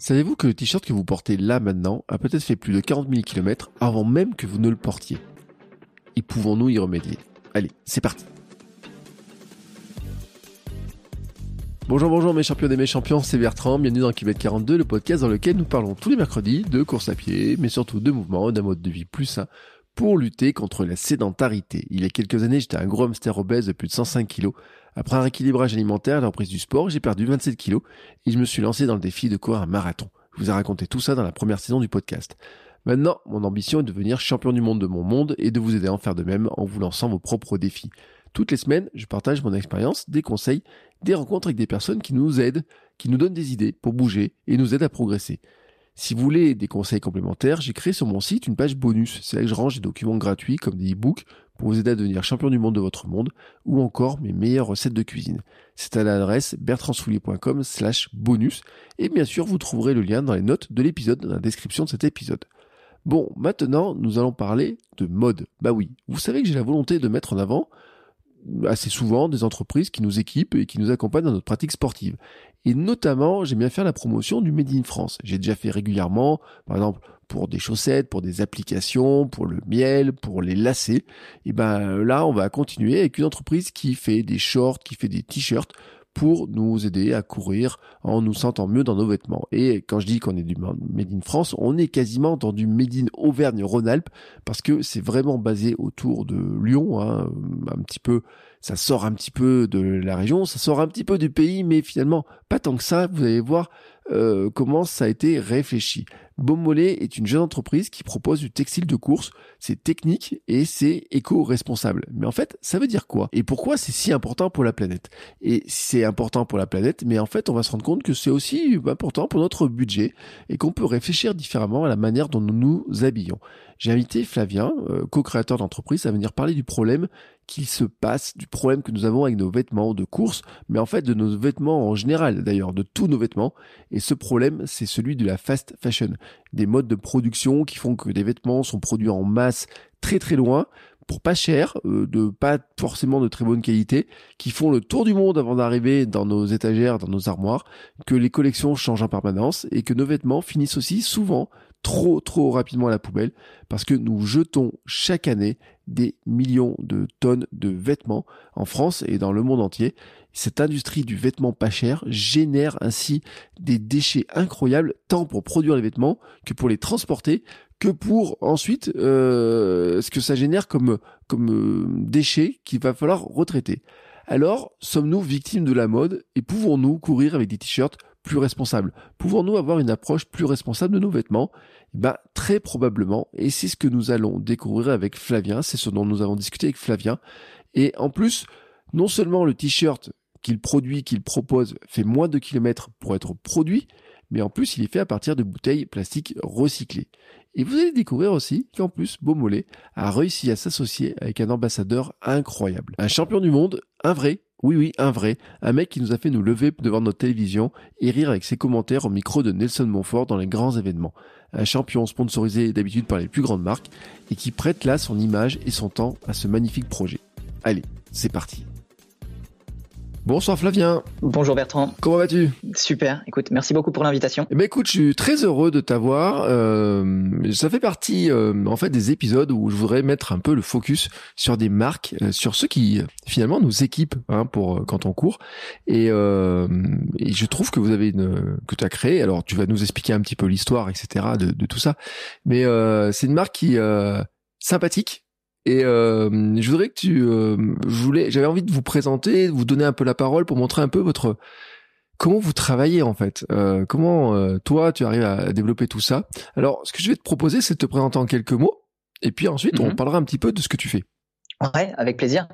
Savez-vous que le t-shirt que vous portez là maintenant a peut-être fait plus de 40 000 km avant même que vous ne le portiez? Et pouvons-nous y remédier? Allez, c'est parti. Bonjour, bonjour mes champions et mes champions, c'est Bertrand, bienvenue dans Kilomètre 42, le podcast dans lequel nous parlons tous les mercredis de course à pied, mais surtout de mouvement, d'un mode de vie plus sain pour lutter contre la sédentarité. Il y a quelques années, j'étais un gros hamster obèse de plus de 105 kilos. Après un rééquilibrage alimentaire et la reprise du sport, j'ai perdu 27 kilos et je me suis lancé dans le défi de courir un marathon. Je vous ai raconté tout ça dans la première saison du podcast. Maintenant, mon ambition est de devenir champion du monde de mon monde et de vous aider à en faire de même en vous lançant vos propres défis. Toutes les semaines, je partage mon expérience, des conseils, des rencontres avec des personnes qui nous aident, qui nous donnent des idées pour bouger et nous aident à progresser. Si vous voulez des conseils complémentaires, j'ai créé sur mon site une page bonus. C'est là que je range des documents gratuits comme des e-books pour vous aider à devenir champion du monde de votre monde ou encore mes meilleures recettes de cuisine. C'est à l'adresse bertrandsoulier.com slash bonus et bien sûr vous trouverez le lien dans les notes de l'épisode, dans la description de cet épisode. Bon, maintenant nous allons parler de mode. Bah oui, vous savez que j'ai la volonté de mettre en avant assez souvent des entreprises qui nous équipent et qui nous accompagnent dans notre pratique sportive. Et notamment, j'aime bien faire la promotion du Made in France. J'ai déjà fait régulièrement, par exemple, pour des chaussettes, pour des applications, pour le miel, pour les lacets. Et ben là, on va continuer avec une entreprise qui fait des shorts, qui fait des t-shirts pour nous aider à courir en nous sentant mieux dans nos vêtements. Et quand je dis qu'on est du Made in France, on est quasiment dans du Made in Auvergne-Rhône-Alpes parce que c'est vraiment basé autour de Lyon, hein, un petit peu ça sort un petit peu de la région, ça sort un petit peu du pays, mais finalement pas tant que ça. Vous allez voir euh, comment ça a été réfléchi. Beaumolet est une jeune entreprise qui propose du textile de course. C'est technique et c'est éco-responsable. Mais en fait, ça veut dire quoi? Et pourquoi c'est si important pour la planète? Et c'est important pour la planète, mais en fait, on va se rendre compte que c'est aussi important pour notre budget et qu'on peut réfléchir différemment à la manière dont nous nous habillons. J'ai invité Flavien, euh, co-créateur d'entreprise, à venir parler du problème qu'il se passe, du problème que nous avons avec nos vêtements de course, mais en fait de nos vêtements en général d'ailleurs, de tous nos vêtements. Et ce problème, c'est celui de la fast fashion des modes de production qui font que des vêtements sont produits en masse très très loin pour pas cher, euh, de pas forcément de très bonne qualité, qui font le tour du monde avant d'arriver dans nos étagères, dans nos armoires, que les collections changent en permanence et que nos vêtements finissent aussi souvent trop trop rapidement à la poubelle parce que nous jetons chaque année des millions de tonnes de vêtements en France et dans le monde entier. Cette industrie du vêtement pas cher génère ainsi des déchets incroyables tant pour produire les vêtements que pour les transporter que pour ensuite euh, ce que ça génère comme comme euh, déchets qu'il va falloir retraiter. Alors, sommes-nous victimes de la mode et pouvons-nous courir avec des t-shirts plus responsables? Pouvons-nous avoir une approche plus responsable de nos vêtements? Eh ben, très probablement, et c'est ce que nous allons découvrir avec Flavien, c'est ce dont nous avons discuté avec Flavien. Et en plus, non seulement le t-shirt qu'il produit, qu'il propose, fait moins de kilomètres pour être produit, mais en plus il est fait à partir de bouteilles plastiques recyclées. Et vous allez découvrir aussi qu'en plus Beaumolet a réussi à s'associer avec un ambassadeur incroyable. Un champion du monde, un vrai, oui, oui, un vrai. Un mec qui nous a fait nous lever devant notre télévision et rire avec ses commentaires au micro de Nelson Montfort dans les grands événements. Un champion sponsorisé d'habitude par les plus grandes marques et qui prête là son image et son temps à ce magnifique projet. Allez, c'est parti. Bonsoir Flavien. Bonjour Bertrand. Comment vas-tu? Super. Écoute, merci beaucoup pour l'invitation. Eh ben écoute, je suis très heureux de t'avoir. Euh, ça fait partie euh, en fait des épisodes où je voudrais mettre un peu le focus sur des marques, euh, sur ceux qui finalement nous équipent hein, pour quand on court. Et, et, je trouve que vous avez une que tu as créé. Alors tu vas nous expliquer un petit peu l'histoire, etc. De, de, tout ça. Mais c'est une marque qui sympathique et euh, je voudrais que tu, euh, je voulais, j'avais envie de vous présenter, de vous donner un peu la parole pour montrer un peu votre comment vous travaillez en fait. Euh, comment euh, toi tu arrives à développer tout ça. Alors, ce que je vais te proposer, c'est de te présenter en quelques mots, et puis ensuite on Mhm. parlera un petit peu de ce que tu fais. Ouais, avec plaisir.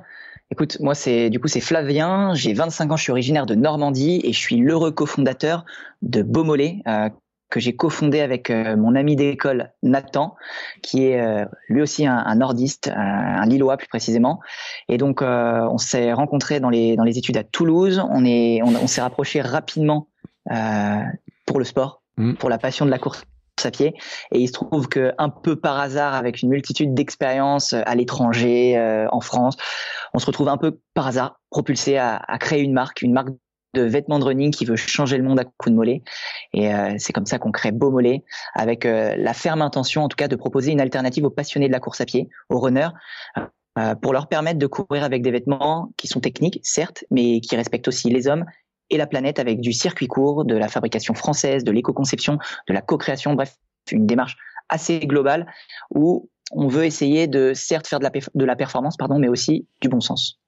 Écoute, moi c'est du coup c'est Flavien, j'ai 25 ans, je suis originaire de Normandie et je suis l'heureux cofondateur de Beaumolet euh, que j'ai cofondé avec euh, mon ami d'école Nathan, qui est euh, lui aussi un, nordiste, un Lillois plus précisément. Et donc on s'est rencontrés dans les dans les études à Toulouse. On est on, s'est rapproché rapidement pour le sport, mmh. pour la passion de la course à pied. Et il se trouve que un peu par hasard, avec une multitude d'expériences euh, à l'étranger, euh, en France, on se retrouve un peu par hasard propulsé à, à, créer une marque, une marque de vêtements de running qui veut changer le monde à coup de mollet. Et euh, c'est comme ça qu'on crée Beau Mollet, avec la ferme intention, en tout cas, de proposer une alternative aux passionnés de la course à pied, aux runners, pour leur permettre de courir avec des vêtements qui sont techniques, certes, mais qui respectent aussi les hommes et la planète avec du circuit court, de la fabrication française, de l'éco-conception, de la co-création, bref, une démarche assez globale où on veut essayer de certes faire de la, de la performance, pardon, mais aussi du bon sens.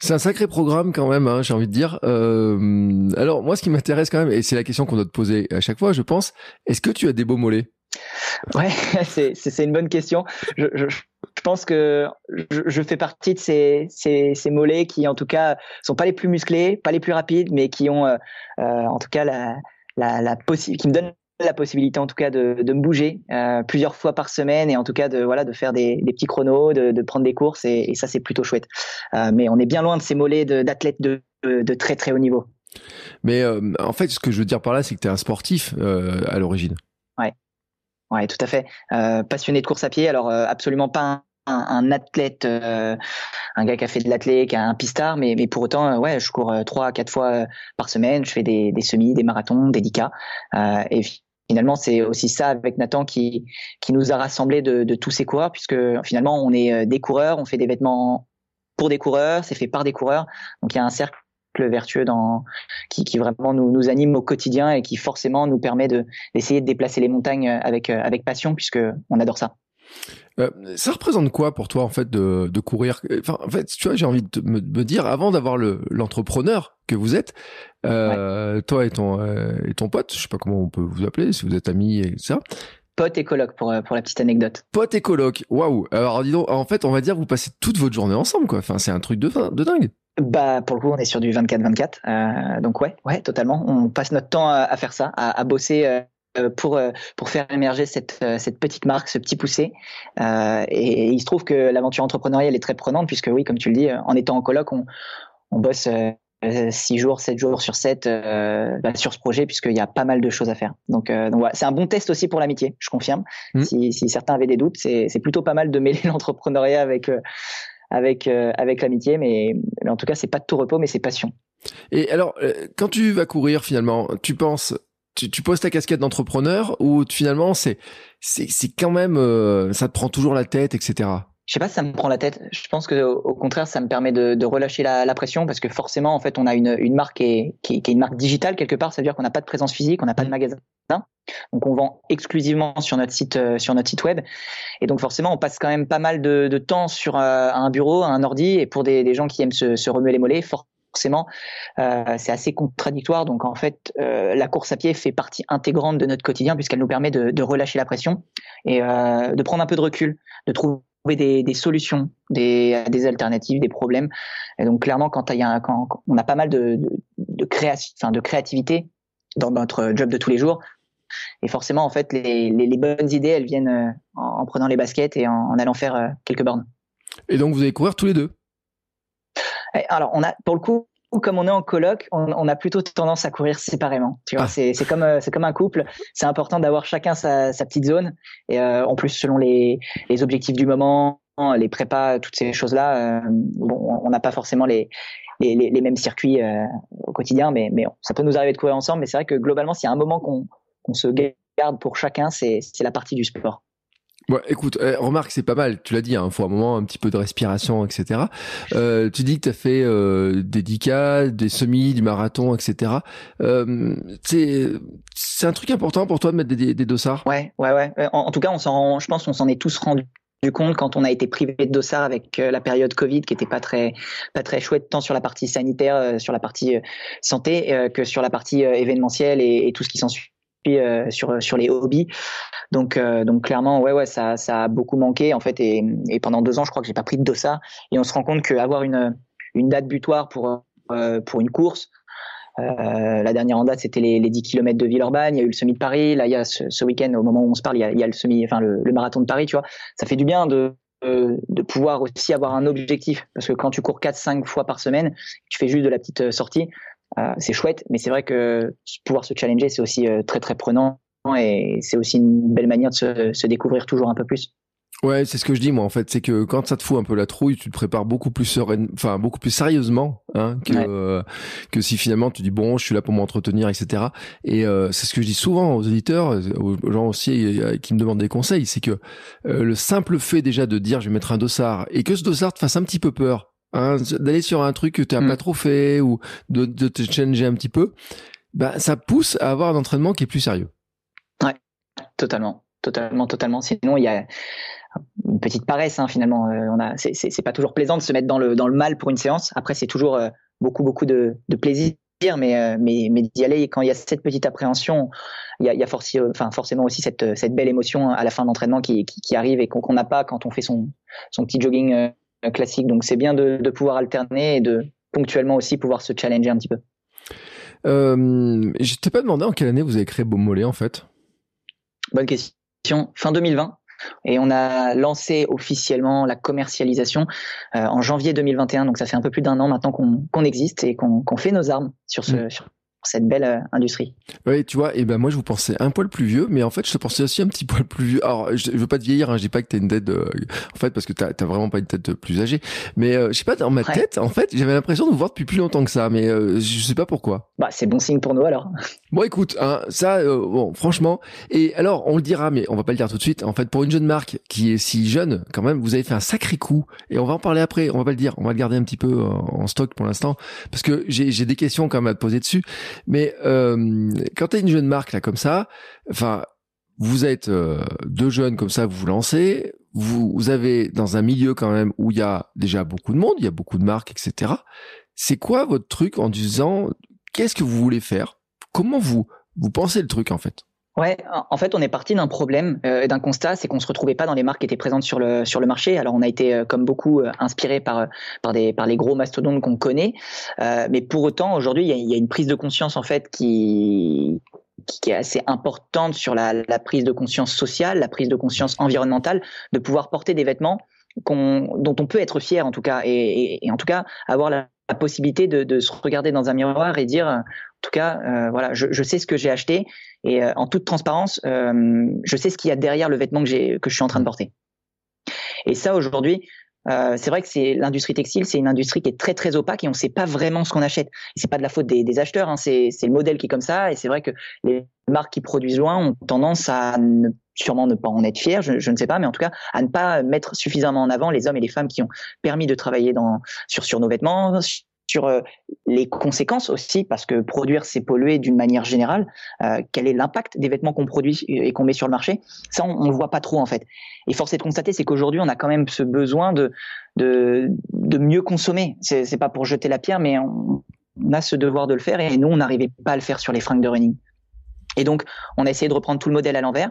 C'est un sacré programme quand même, hein, j'ai envie de dire. Euh, alors moi, ce qui m'intéresse quand même, et c'est la question qu'on doit te poser à chaque fois, je pense, est-ce que tu as des beaux mollets? Ouais, c'est une bonne question. Je, je, je pense que je, je, fais partie de ces, ces, ces, mollets qui, en tout cas, sont pas les plus musclés, pas les plus rapides, mais qui ont, euh, euh en tout cas, la, la, la qui me donnent la possibilité, en tout cas, de, de me bouger euh, plusieurs fois par semaine et en tout cas de voilà de faire des, des petits chronos, de, de, prendre des courses et, et ça c'est plutôt chouette. Euh, mais on est bien loin de ces mollets d'athlètes de, de, très très haut niveau. Mais euh, en fait, ce que je veux dire par là, c'est que tu es un sportif euh, à l'origine. Ouais. Ouais, tout à fait. Euh, passionné de course à pied, alors euh, absolument pas un, un, athlète, euh, un gars qui a fait de l'athlète, qui a un pistard, mais, mais pour autant, euh, ouais, je cours trois à quatre fois par semaine, je fais des, des semis, des marathons, des 10 et finalement, c'est aussi ça avec Nathan qui, qui nous a rassemblés de, de tous ces coureurs, puisque finalement, on est des coureurs, on fait des vêtements pour des coureurs, c'est fait par des coureurs, donc il y a un cercle vertueux dans, qui, qui vraiment nous, nous anime au quotidien et qui forcément nous permet de, d'essayer de déplacer les montagnes avec, euh, avec passion puisque on adore ça. Euh, ça représente quoi pour toi en fait de, de courir? Enfin, En fait, tu vois, j'ai envie de me, dire avant d'avoir le, l'entrepreneur que vous êtes, euh, toi et ton euh, et ton pote, je sais pas comment on peut vous appeler, si vous êtes amis et ça. Pote et coloc pour pour la petite anecdote. Pote et coloc, waouh. Alors dis donc, en fait, on va dire vous passez toute votre journée ensemble quoi. Enfin, c'est un truc de de dingue. Bah pour le coup on est sur du 24-24, euh, donc ouais, ouais totalement. On passe notre temps à, faire ça, à, à bosser pour euh, pour faire émerger cette euh, cette petite marque, ce petit poussé. Euh, et, il se trouve que l'aventure entrepreneuriale est très prenante puisque oui, comme tu le dis, en étant en coloc, on on bosse 6 jours, 7 jours sur 7 bah, sur ce projet puisqu'il y a pas mal de choses à faire. Donc, donc voilà, c'est un bon test aussi pour l'amitié, je confirme. Mmh. Si, si certains avaient des doutes, c'est plutôt pas mal de mêler l'entrepreneuriat avec avec euh, avec l'amitié, mais, en tout cas c'est pas de tout repos, mais c'est passion. Et alors, euh, quand tu vas courir finalement, tu penses, tu, tu poses ta casquette d'entrepreneur ou finalement c'est c'est c'est quand même euh, ça te prend toujours la tête, etc. Je sais pas si ça me prend la tête. Je pense que au contraire, ça me permet de, de relâcher la, la, pression parce que forcément, en fait, on a une, une marque qui est, qui, qui est une marque digitale quelque part. Ça veut dire qu'on n'a pas de présence physique, on n'a pas de magasin. Donc on vend exclusivement sur notre site euh, sur notre site web et donc forcément on passe quand même pas mal de, de temps sur euh, un bureau, un ordi et pour des, des gens qui aiment se, se, remuer les mollets forcément euh, c'est assez contradictoire donc en fait euh, la course à pied fait partie intégrante de notre quotidien puisqu'elle nous permet de, de, relâcher la pression et euh, de prendre un peu de recul, de trouver des, des solutions, des, des, alternatives, des problèmes. Et donc clairement, quand, il y a, quand on a pas mal de, de, de, création, enfin, de créativité dans notre job de tous les jours, et forcément, en fait, les, les, les bonnes idées, elles viennent en, en, prenant les baskets et en, en allant faire quelques bornes. Et donc, vous allez courir tous les deux? Alors, on a, pour le coup, comme on est en coloc, on, on, a plutôt tendance à courir séparément. Tu vois, ah. c'est comme euh, c'est comme un couple. C'est important d'avoir chacun sa, sa, petite zone. Et euh, en plus, selon les, les objectifs du moment, les prépas, toutes ces choses-là, euh, bon, on n'a pas forcément les les, les, les mêmes circuits euh, au quotidien, mais mais ça peut nous arriver de courir ensemble. Mais c'est vrai que globalement, s'il y a un moment qu'on qu'on se garde pour chacun, c'est la partie du sport. Ouais, écoute, eh, remarque, c'est pas mal. Tu l'as dit, il hein, faut un moment un petit peu de respiration, etc. Euh, tu dis que tu as fait euh, des 10K, des semis, du marathon, etc. Euh, c'est un truc important pour toi de mettre des, des, dossards? Ouais, ouais, ouais. En, tout cas, on s'en, je pense qu'on s'en est tous rendu du compte quand on a été privé de dossards avec euh, la période Covid qui était pas très pas très chouette tant sur la partie sanitaire, euh, sur la partie euh, santé que sur la partie événementielle et, et tout ce qui s'ensuit euh, sur sur les hobbies. Donc euh, donc clairement ouais ouais ça ça a beaucoup manqué en fait et, et pendant deux ans je crois que j'ai pas pris de dossard et on se rend compte qu'avoir une une date butoir pour euh, pour une course euh, la dernière en date, c'était les, les, 10 km de Villeurbanne. Il y a eu le semi de Paris. Là, il y a ce, week-end, au moment où on se parle, il y a, il y a le semi, enfin le, le, marathon de Paris. Tu vois, ça fait du bien de de pouvoir aussi avoir un objectif parce que quand tu cours 4-5 fois par semaine, tu fais juste de la petite sortie, c'est chouette, mais c'est vrai que pouvoir se challenger, c'est aussi euh, très très prenant et c'est aussi une belle manière de se, se découvrir toujours un peu plus. Ouais, c'est ce que je dis moi en fait, c'est que quand ça te fout un peu la trouille, tu te prépares beaucoup plus sereine, enfin beaucoup plus sérieusement hein, que euh, que si finalement tu dis bon, je suis là pour m'entretenir, etc. Et euh, c'est ce que je dis souvent aux auditeurs, aux gens aussi qui me demandent des conseils, c'est que le simple fait déjà de dire je vais mettre un dossard et que ce dossard te fasse un petit peu peur, Hein, d'aller sur un truc que tu n'as mm. pas trop fait ou de, de, te changer un petit peu, bah, ça pousse à avoir un entraînement qui est plus sérieux. Ouais, totalement, totalement, totalement. Sinon, il y a une petite paresse hein, finalement. Euh, on a, c'est pas toujours plaisant de se mettre dans le dans le mal pour une séance. Après, c'est toujours euh, beaucoup beaucoup de, de plaisir. Mais, euh, mais, mais d'y aller quand il y a cette petite appréhension, il y a, il y a forci, enfin, forcément aussi cette, cette belle émotion à la fin de l'entraînement qui, qui, qui, arrive et qu'on n'a pas quand on fait son, son petit jogging classique. Donc c'est bien de, de, pouvoir alterner et de ponctuellement aussi pouvoir se challenger un petit peu. Euh, je t'ai pas demandé en quelle année vous avez créé Beaumolet en fait? Bonne question. Fin 2020. Et on a lancé officiellement la commercialisation euh, en janvier 2021. Donc ça fait un peu plus d'un an maintenant qu'on existe et qu'on fait nos armes sur ce, mm. sur, cette belle euh, industrie. Oui, tu vois, et ben moi je vous pensais un poil plus vieux, mais en fait je te pensais aussi un petit poil plus vieux. Alors je, veux pas te vieillir, hein, je dis pas que t'as une tête, de... en fait parce que t'as vraiment pas une tête plus âgée, mais euh, je sais pas dans ma tête, en fait j'avais l'impression de vous voir depuis plus longtemps que ça, mais euh, je sais pas pourquoi. Bah c'est bon signe pour nous alors. Bon écoute, hein, ça, euh, bon franchement, et alors on le dira, mais on va pas le dire tout de suite. En fait pour une jeune marque qui est si jeune, quand même, vous avez fait un sacré coup, et on va en parler après. On va pas le dire, on va le garder un petit peu en stock pour l'instant, parce que j'ai des questions quand même à te poser dessus, mais euh, quand t'as une jeune marque là comme ça, enfin, vous êtes euh, deux jeunes comme ça, vous vous lancez, vous, vous, avez dans un milieu quand même où il y a déjà beaucoup de monde, il y a beaucoup de marques, etc. C'est quoi votre truc en disant qu'est-ce que vous voulez faire? Comment vous vous pensez le truc en fait? Ouais, en fait, on est parti d'un problème, euh, d'un constat, c'est qu'on se retrouvait pas dans les marques qui étaient présentes sur le sur le marché. Alors, on a été euh, comme beaucoup euh, inspiré par par des par les gros mastodontes qu'on connaît, euh, mais pour autant, aujourd'hui, il y a, une prise de conscience en fait qui qui est assez importante sur la, la prise de conscience sociale, la prise de conscience environnementale, de pouvoir porter des vêtements dont on peut être fier en tout cas, et, et, en tout cas avoir la, la possibilité de, de, se regarder dans un miroir et dire, tout cas, euh, voilà, je, sais ce que j'ai acheté et euh, en toute transparence, euh, je sais ce qu'il y a derrière le vêtement que je suis en train de porter. Et ça aujourd'hui, c'est vrai que c'est l'industrie textile, c'est une industrie qui est très très opaque et on ne sait pas vraiment ce qu'on achète. C'est pas de la faute des, acheteurs, hein, c'est le modèle qui est comme ça et c'est vrai que les marques qui produisent loin ont tendance à sûrement ne pas en être fiers, je, ne sais pas, mais en tout cas à ne pas mettre suffisamment en avant les hommes et les femmes qui ont permis de travailler sur nos vêtements, sur euh, les conséquences aussi, parce que produire, c'est polluer d'une manière générale. Euh, quel est l'impact des vêtements qu'on produit et qu'on met sur le marché? Ça, on ne le voit pas trop en fait. Et force est de constater, c'est qu'aujourd'hui, on a quand même ce besoin de, de, de mieux consommer. C'est, pas pour jeter la pierre, mais on, on a ce devoir de le faire et nous, on n'arrivait pas à le faire sur les fringues de running. Et donc, on a essayé de reprendre tout le modèle à l'envers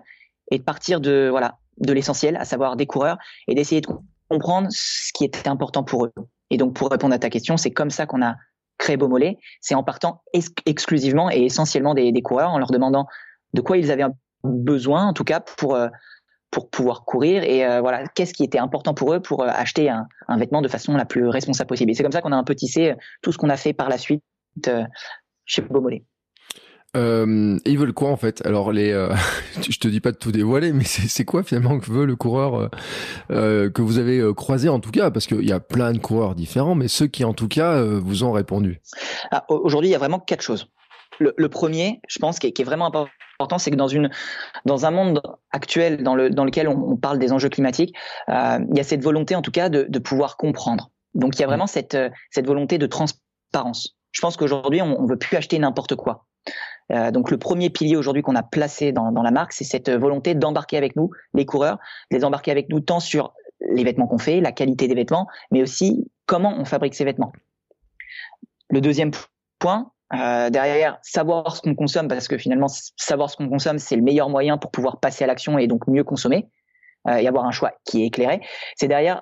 et de partir de voilà de l'essentiel, à savoir des coureurs, et d'essayer de comprendre ce qui était important pour eux. Et donc, pour répondre à ta question, c'est comme ça qu'on a créé Beaumolet. C'est en partant ex exclusivement et essentiellement des, coureurs, en leur demandant de quoi ils avaient besoin, en tout cas, pour, euh, pour pouvoir courir. Et euh, voilà, qu'est-ce qui était important pour eux pour euh, acheter un, un, vêtement de façon la plus responsable possible. Et c'est comme ça qu'on a un peu tissé tout ce qu'on a fait par la suite chez Beaumolet. Euh, ils veulent quoi en fait? Alors les, euh, je te dis pas de tout dévoiler, mais c'est quoi finalement que veut le coureur euh, euh que vous avez euh, croisé en tout cas? Parce qu'il y a plein de coureurs différents, mais ceux qui en tout cas vous ont répondu. Ah, Aujourd'hui, il y a vraiment quatre choses. Le, le premier, je pense, qui est, qui est vraiment important, c'est que dans une, dans un monde actuel dans, le, dans lequel on, on parle des enjeux climatiques, il y a cette volonté en tout cas de, de pouvoir comprendre. Donc il y a vraiment cette, cette volonté de transparence. Je pense qu'aujourd'hui, on, on veut plus acheter n'importe quoi. Euh, donc le premier pilier aujourd'hui qu'on a placé dans, dans la marque, c'est cette volonté d'embarquer avec nous les coureurs, les embarquer avec nous tant sur les vêtements qu'on fait, la qualité des vêtements, mais aussi comment on fabrique ces vêtements. Le deuxième point, Euh, derrière, savoir ce qu'on consomme, parce que finalement, savoir ce qu'on consomme, c'est le meilleur moyen pour pouvoir passer à l'action et donc mieux consommer euh, et avoir un choix qui est éclairé. C'est derrière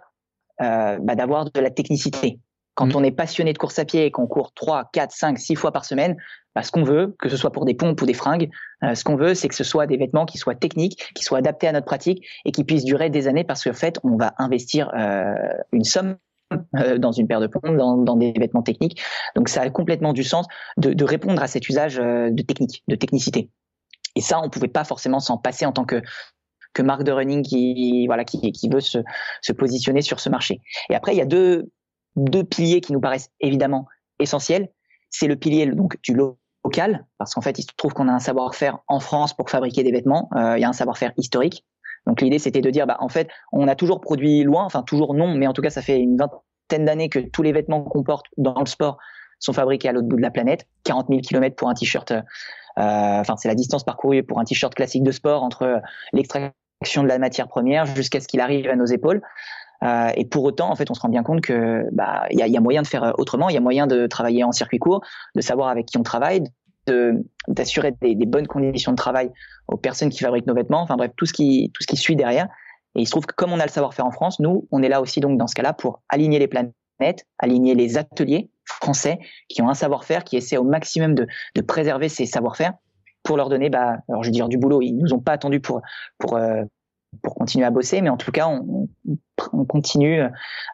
euh, bah, d'avoir de la technicité. Quand mmh. on est passionné de course à pied et qu'on court 3, 4, 5, 6 fois par semaine, bah, ce qu'on veut, que ce soit pour des pompes ou des fringues, euh, ce qu'on veut, c'est que ce soit des vêtements qui soient techniques, qui soient adaptés à notre pratique et qui puissent durer des années parce qu'en fait, on va investir euh, une somme euh, dans une paire de pompes, dans, dans, des vêtements techniques. Donc ça a complètement du sens de, de répondre à cet usage euh, de technique, de technicité. Et ça, on pouvait pas forcément s'en passer en tant que que marque de running qui voilà qui, qui veut se, se positionner sur ce marché. Et après, il y a deux deux piliers qui nous paraissent évidemment essentiels. C'est le pilier donc du local, parce qu'en fait, il se trouve qu'on a un savoir-faire en France pour fabriquer des vêtements. Euh, il y a un savoir-faire historique donc l'idée c'était de dire bah en fait on a toujours produit loin, enfin toujours non, mais en tout cas ça fait une vingtaine d'années que tous les vêtements qu'on porte dans le sport sont fabriqués à l'autre bout de la planète. 40 000 km pour un t-shirt. Euh, enfin c'est la distance parcourue pour un t-shirt classique de sport entre l'extraction de la matière première jusqu'à ce qu'il arrive à nos épaules. Euh, et pour autant, en fait, on se rend bien compte que bah y a, moyen de faire autrement. Il y a moyen de travailler en circuit court, de savoir avec qui on travaille, d'assurer des, bonnes conditions de travail aux personnes qui fabriquent nos vêtements, enfin bref, tout ce qui, suit derrière. Et il se trouve que comme on a le savoir-faire en France, nous, on est là aussi donc dans ce cas-là pour aligner les planètes, aligner les ateliers français qui ont un savoir-faire, qui essaient au maximum de, préserver ces savoir-faire pour leur donner, bah, alors je veux dire du boulot. Ils nous ont pas attendu pour pour euh, pour continuer à bosser, mais en tout cas, on, on, continue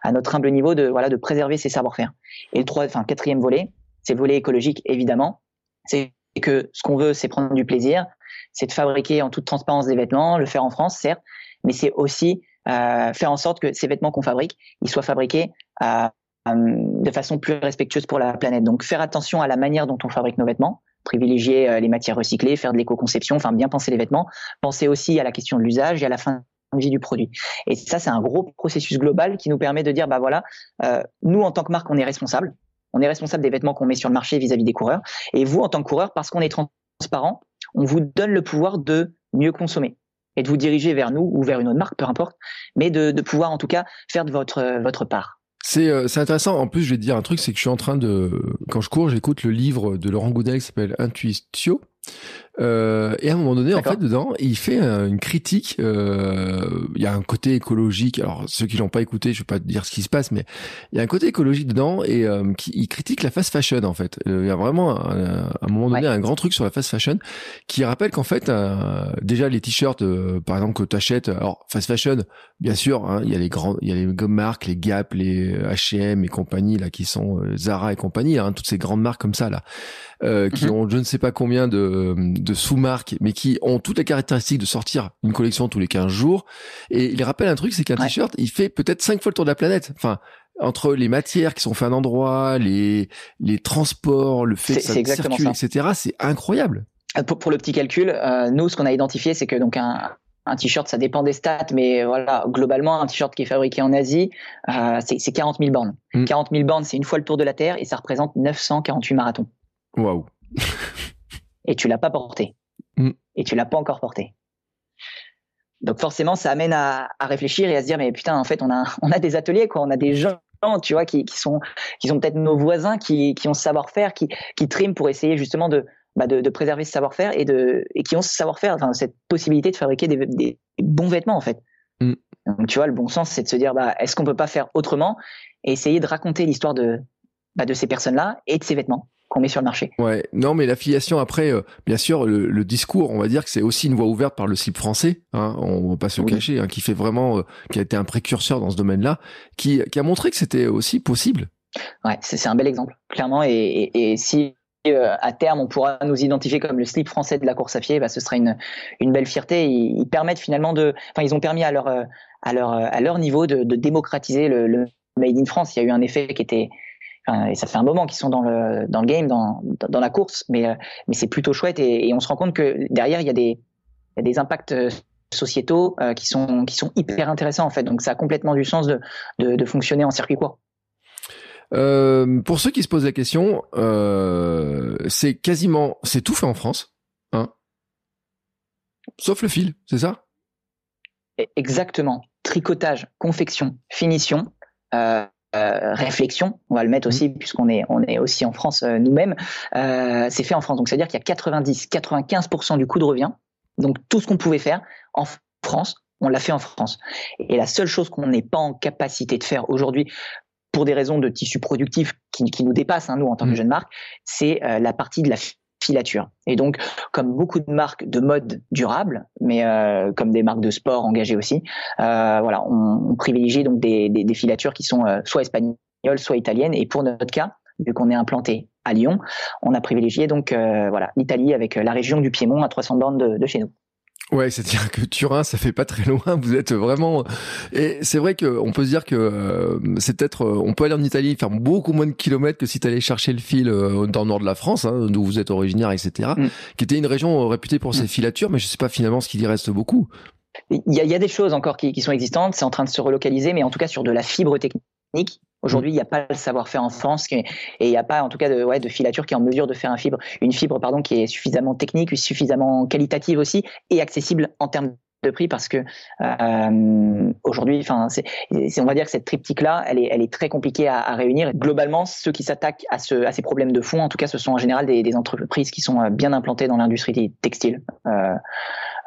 à notre humble niveau de voilà de préserver ces savoir-faire. Et le trois, enfin quatrième volet, c'est le volet écologique évidemment c'est que ce qu'on veut, c'est prendre du plaisir, c'est de fabriquer en toute transparence des vêtements, le faire en France, certes, mais c'est aussi euh, faire en sorte que ces vêtements qu'on fabrique, ils soient fabriqués euh, de façon plus respectueuse pour la planète. Donc faire attention à la manière dont on fabrique nos vêtements, privilégier euh, les matières recyclées, faire de l'éco-conception, enfin bien penser les vêtements, penser aussi à la question de l'usage et à la fin de vie du produit. Et ça, c'est un gros processus global qui nous permet de dire, bah voilà, euh, nous en tant que marque, on est responsable. On est responsable des vêtements qu'on met sur le marché vis-à-vis des coureurs. Et vous, en tant que coureur, parce qu'on est transparent, on vous donne le pouvoir de mieux consommer et de vous diriger vers nous ou vers une autre marque, peu importe, mais de, de pouvoir en tout cas faire de votre, votre part. C'est euh, intéressant. En plus, je vais te dire un truc, c'est que je suis en train de, quand je cours, j'écoute le livre de Laurent Goudel qui s'appelle Intuitio, euh, et à un moment donné, en fait, dedans, il fait une critique. Euh, il y a un côté écologique. Alors, ceux qui l'ont pas écouté, je vais pas te dire ce qui se passe, mais il y a un côté écologique dedans et euh, qui, il critique la fast fashion en fait. Il y a vraiment à un moment donné un grand truc sur la fast fashion qui rappelle qu'en fait, déjà les t-shirts, par exemple que tu achètes, alors fast fashion, bien sûr, hein, il y a les grands, il y a les marques, les Gap, les H&M et compagnie là qui sont Zara et compagnie, hein, toutes ces grandes marques comme ça là. Euh, qui mhm. ont je ne sais pas combien de, de sous-marques, mais qui ont toutes les caractéristiques de sortir une collection tous les 15 jours. Et il rappelle un truc, c'est qu'un t-shirt, il fait peut-être cinq fois le tour de la planète. Enfin, entre les matières qui sont faites à un endroit, les, les transports, le fait que ça circule, etc., c'est incroyable. Euh, pour, pour, le petit calcul, euh, nous, ce qu'on a identifié, c'est que donc un, un t-shirt, ça dépend des stats, mais voilà, globalement, un t-shirt qui est fabriqué en Asie, euh, c'est 40 000 bornes. 40 mm. 000 bornes, c'est une fois le tour de la Terre et ça représente 948 marathons. Waouh. Et tu l'as pas porté. Mm. Et tu l'as pas encore porté. Donc forcément, ça amène à, à, réfléchir et à se dire mais putain, en fait, on a on a des ateliers quoi, on a des gens tu vois qui, qui sont qui sont peut-être nos voisins qui qui ont ce savoir-faire qui qui triment pour essayer justement de bah de, de, préserver ce savoir-faire et de et qui ont ce savoir-faire enfin cette possibilité de fabriquer des, des bons vêtements en fait. Mm. Donc tu vois le bon sens c'est de se dire bah est-ce qu'on peut pas faire autrement et essayer de raconter l'histoire de bah, de ces personnes-là et de ces vêtements? Qu'on met sur le marché. Ouais, non, mais l'affiliation après, euh, bien sûr, le, discours, on va dire que c'est aussi une voie ouverte par le slip français. Hein, on va pas se cacher, hein, qui fait vraiment, euh, qui a été un précurseur dans ce domaine-là, qui, qui a montré que c'était aussi possible. Ouais, c'est un bel exemple, clairement. Et, et, si euh, à terme on pourra nous identifier comme le slip français de la course à pied, bah, ce sera une, une belle fierté. Ils, ils permettent finalement de, enfin, ils ont permis à leur à leur à leur niveau de, de démocratiser le, le made in France. Il y a eu un effet qui était et ça fait un moment qu'ils sont dans le dans le game, dans dans la course, mais euh, mais c'est plutôt chouette et, et, on se rend compte que derrière il y a des il y a des impacts euh, sociétaux euh, qui sont qui sont hyper intéressants en fait. Donc ça a complètement du sens de de, de fonctionner en circuit court. Euh, pour ceux qui se posent la question, euh, c'est quasiment c'est tout fait en France, hein? Sauf le fil, c'est ça? Exactement. Tricotage, confection, finition. Euh, réflexion, on va le mettre aussi mmh. puisqu'on est on est aussi en France nous-mêmes, c'est fait en France. Donc c'est à dire qu'il y a 90-95% du coût de revient. Donc tout ce qu'on pouvait faire en France, on l'a fait en France. Et la seule chose qu'on n'est pas en capacité de faire aujourd'hui pour des raisons de tissu productif qui, nous dépassent, hein, nous, en tant que mmh. jeune marque, c'est la partie de la filature. Et donc, comme beaucoup de marques de mode durable, mais euh, comme des marques de sport engagées aussi, euh, voilà, on, privilégie donc des, des, filatures qui sont euh, soit espagnoles, soit italiennes. Et pour notre cas, vu qu'on est implanté à Lyon, on a privilégié donc voilà l'Italie avec la région du Piémont à 300 bornes de chez nous. Ouais, c'est-à-dire que Turin, ça fait pas très loin. Vous êtes vraiment. Et c'est vrai qu'on peut se dire que euh, c'est peut-être. Euh, on peut aller en Italie faire beaucoup moins de kilomètres que si tu allais chercher le fil euh, dans le nord de la France, hein, d'où vous êtes originaire, etc. Mm. Qui était une région réputée pour ses mm. filatures, mais je sais pas finalement ce qu'il y reste beaucoup. Il y, a, il y a des choses encore qui, qui sont existantes. C'est en train de se relocaliser, mais en tout cas sur de la fibre technique Aujourd'hui, il n'y a pas le savoir-faire en France et il n'y a pas, en tout cas, de filature qui est en mesure de faire un fibre, une fibre pardon, qui est suffisamment technique, suffisamment qualitative aussi et accessible en termes de prix parce que euh, aujourd'hui, enfin, on va dire que cette triptyque là, elle est, elle est très compliquée à, réunir. Globalement, ceux qui s'attaquent à, ce, à ces problèmes de fond, en tout cas, ce sont en général des, entreprises qui sont euh, bien implantées dans l'industrie textile.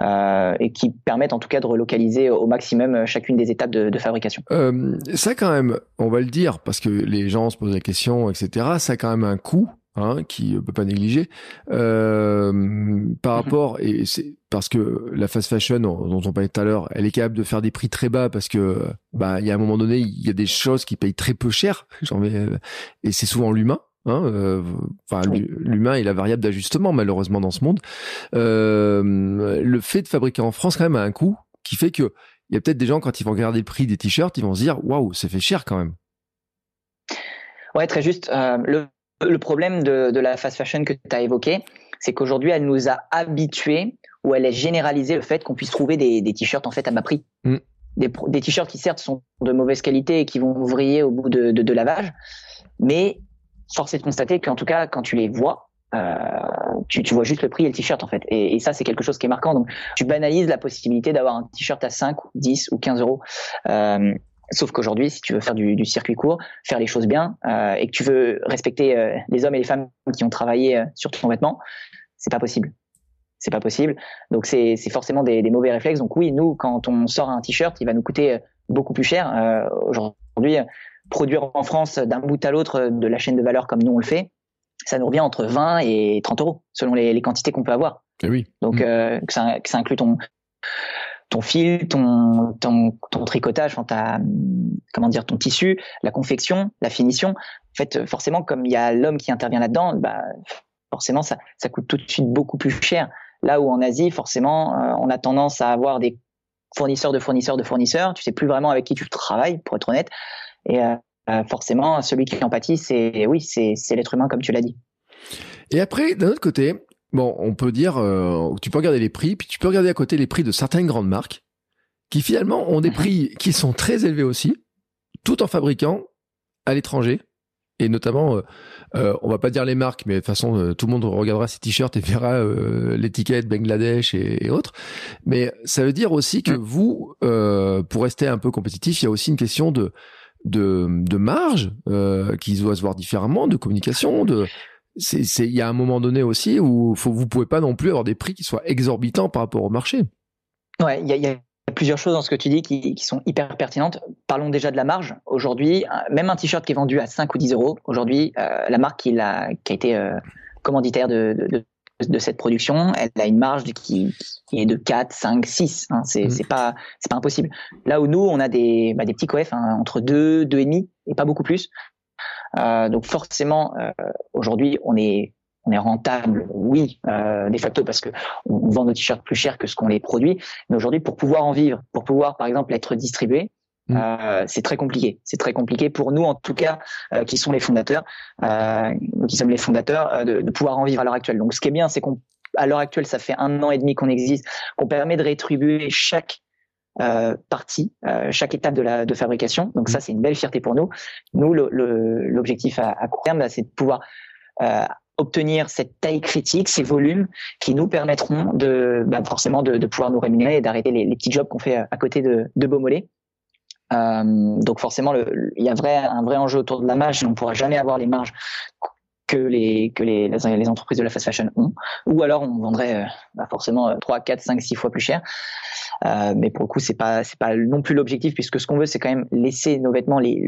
Euh, et qui permettent en tout cas de relocaliser au maximum chacune des étapes de, de fabrication. Ça quand même, on va le dire parce que les gens se posent la question, etc. Ça a quand même un coût. Hein, qui peut pas négliger euh, par mhm. rapport et c'est parce que la fast fashion dont on parlait tout à l'heure elle est capable de faire des prix très bas parce que bah il y a un moment donné il y a des choses qui payent très peu cher et c'est souvent l'humain Hein, euh, enfin, l'humain est la variable d'ajustement malheureusement dans ce monde. Euh, le fait de fabriquer en France quand même a un coût qui fait que il y a peut-être des gens quand ils vont regarder le prix des t-shirts, ils vont se dire waouh, ça fait cher quand même. Ouais, très juste. Euh, le, le, problème de, de, la fast fashion que tu as évoqué, c'est qu'aujourd'hui, elle nous a habitués ou elle a généralisé le fait qu'on puisse trouver des, des t-shirts en fait à bas prix. Mm. Des, des t-shirts qui certes sont de mauvaise qualité et qui vont vriller au bout de, de, de lavage, mais force est de constater qu'en tout cas, quand tu les vois, euh, tu, tu, vois juste le prix et le t-shirt en fait. Et, et ça, c'est quelque chose qui est marquant. Donc, tu banalises la possibilité d'avoir un t-shirt à 5, 10 ou 15 euros. Euh, sauf qu'aujourd'hui, si tu veux faire du, du, circuit court, faire les choses bien, euh, et que tu veux respecter euh, les hommes et les femmes qui ont travaillé euh, sur ton vêtement, c'est pas possible. C'est pas possible. Donc, c'est forcément des, des, mauvais réflexes. Donc, oui, nous, quand on sort un t-shirt, il va nous coûter beaucoup plus cher. Aujourd'hui, produire en France d'un bout à l'autre de la chaîne de valeur comme nous on le fait, ça nous revient entre 20 et 30 euros selon les, quantités qu'on peut avoir. Et eh oui. Donc mm. euh, que, ça, que, ça, inclut ton ton fil, ton, ton, tricotage, comment dire, ton tissu, la confection, la finition. En fait, forcément, comme il y a l'homme qui intervient là-dedans, bah, forcément, ça, ça coûte tout de suite beaucoup plus cher. Là où en Asie, forcément, euh, on a tendance à avoir des fournisseurs de fournisseurs de fournisseurs. Tu sais plus vraiment avec qui tu travailles, pour être honnête. Et euh, euh, forcément, celui qui empathie, c'est oui, c'est l'être humain comme tu l'as dit. Et après, d'un autre côté, bon, on peut dire, euh, tu peux regarder les prix, puis tu peux regarder à côté les prix de certaines grandes marques qui finalement ont des mhm. prix qui sont très élevés aussi, tout en fabriquant à l'étranger. Et notamment, euh, on va pas dire les marques, mais de toute façon, tout le monde regardera ces t-shirts et verra l'étiquette Bangladesh et, autres. Mais ça veut dire aussi que vous, pour rester un peu compétitif, il y a aussi une question de de, de marge euh, qui doit se voir différemment, de communication, de c'est il y a un moment donné aussi où faut, vous pouvez pas non plus avoir des prix qui soient exorbitants par rapport au marché. Ouais, il y a, y a, plusieurs choses dans ce que tu dis qui, qui sont hyper pertinentes. Parlons déjà de la marge. Aujourd'hui, même un t-shirt qui est vendu à 5 ou 10 euros, aujourd'hui, euh, la marque qui, a, qui a été euh, commanditaire de, de, de cette production, elle a une marge qui, qui est de 4, 5, 6. Hein. C'est mmh. pas c'est pas impossible. Là où nous, on a des, bah, des petits coefs hein, entre 2, 2,5 et pas beaucoup plus. Euh, donc forcément, euh, aujourd'hui, on est on est rentable, oui, euh, de facto parce que on vend nos t-shirts plus cher que ce qu'on les produit. Mais aujourd'hui, pour pouvoir en vivre, pour pouvoir par exemple être distribué, Mm. Euh, c'est très compliqué. C'est très compliqué pour nous, en tout cas, euh, qui sont les fondateurs, euh, qui sommes les fondateurs, euh, de, de, pouvoir en vivre à l'heure actuelle. Donc, ce qui est bien, c'est qu'on, à l'heure actuelle, ça fait un an et demi qu'on existe, qu'on permet de rétribuer chaque euh, partie, chaque étape de la de fabrication. Donc, ça, mm. c'est une belle fierté pour nous. Nous, l'objectif à, à, court terme, c'est de pouvoir obtenir cette taille critique, ces volumes qui nous permettront de bah, forcément de, de, pouvoir nous rémunérer et d'arrêter les, les, petits jobs qu'on fait à côté de, de Beaumolet donc forcément, il y a vrai, un vrai enjeu autour de la marge. On ne pourra jamais avoir les marges que les que les, les, entreprises de la fast fashion ont, ou alors on vendrait bah forcément 3, 4, 5, 6 fois plus cher. Euh, mais pour le coup, c'est pas c'est pas non plus l'objectif puisque ce qu'on veut, c'est quand même laisser nos vêtements les,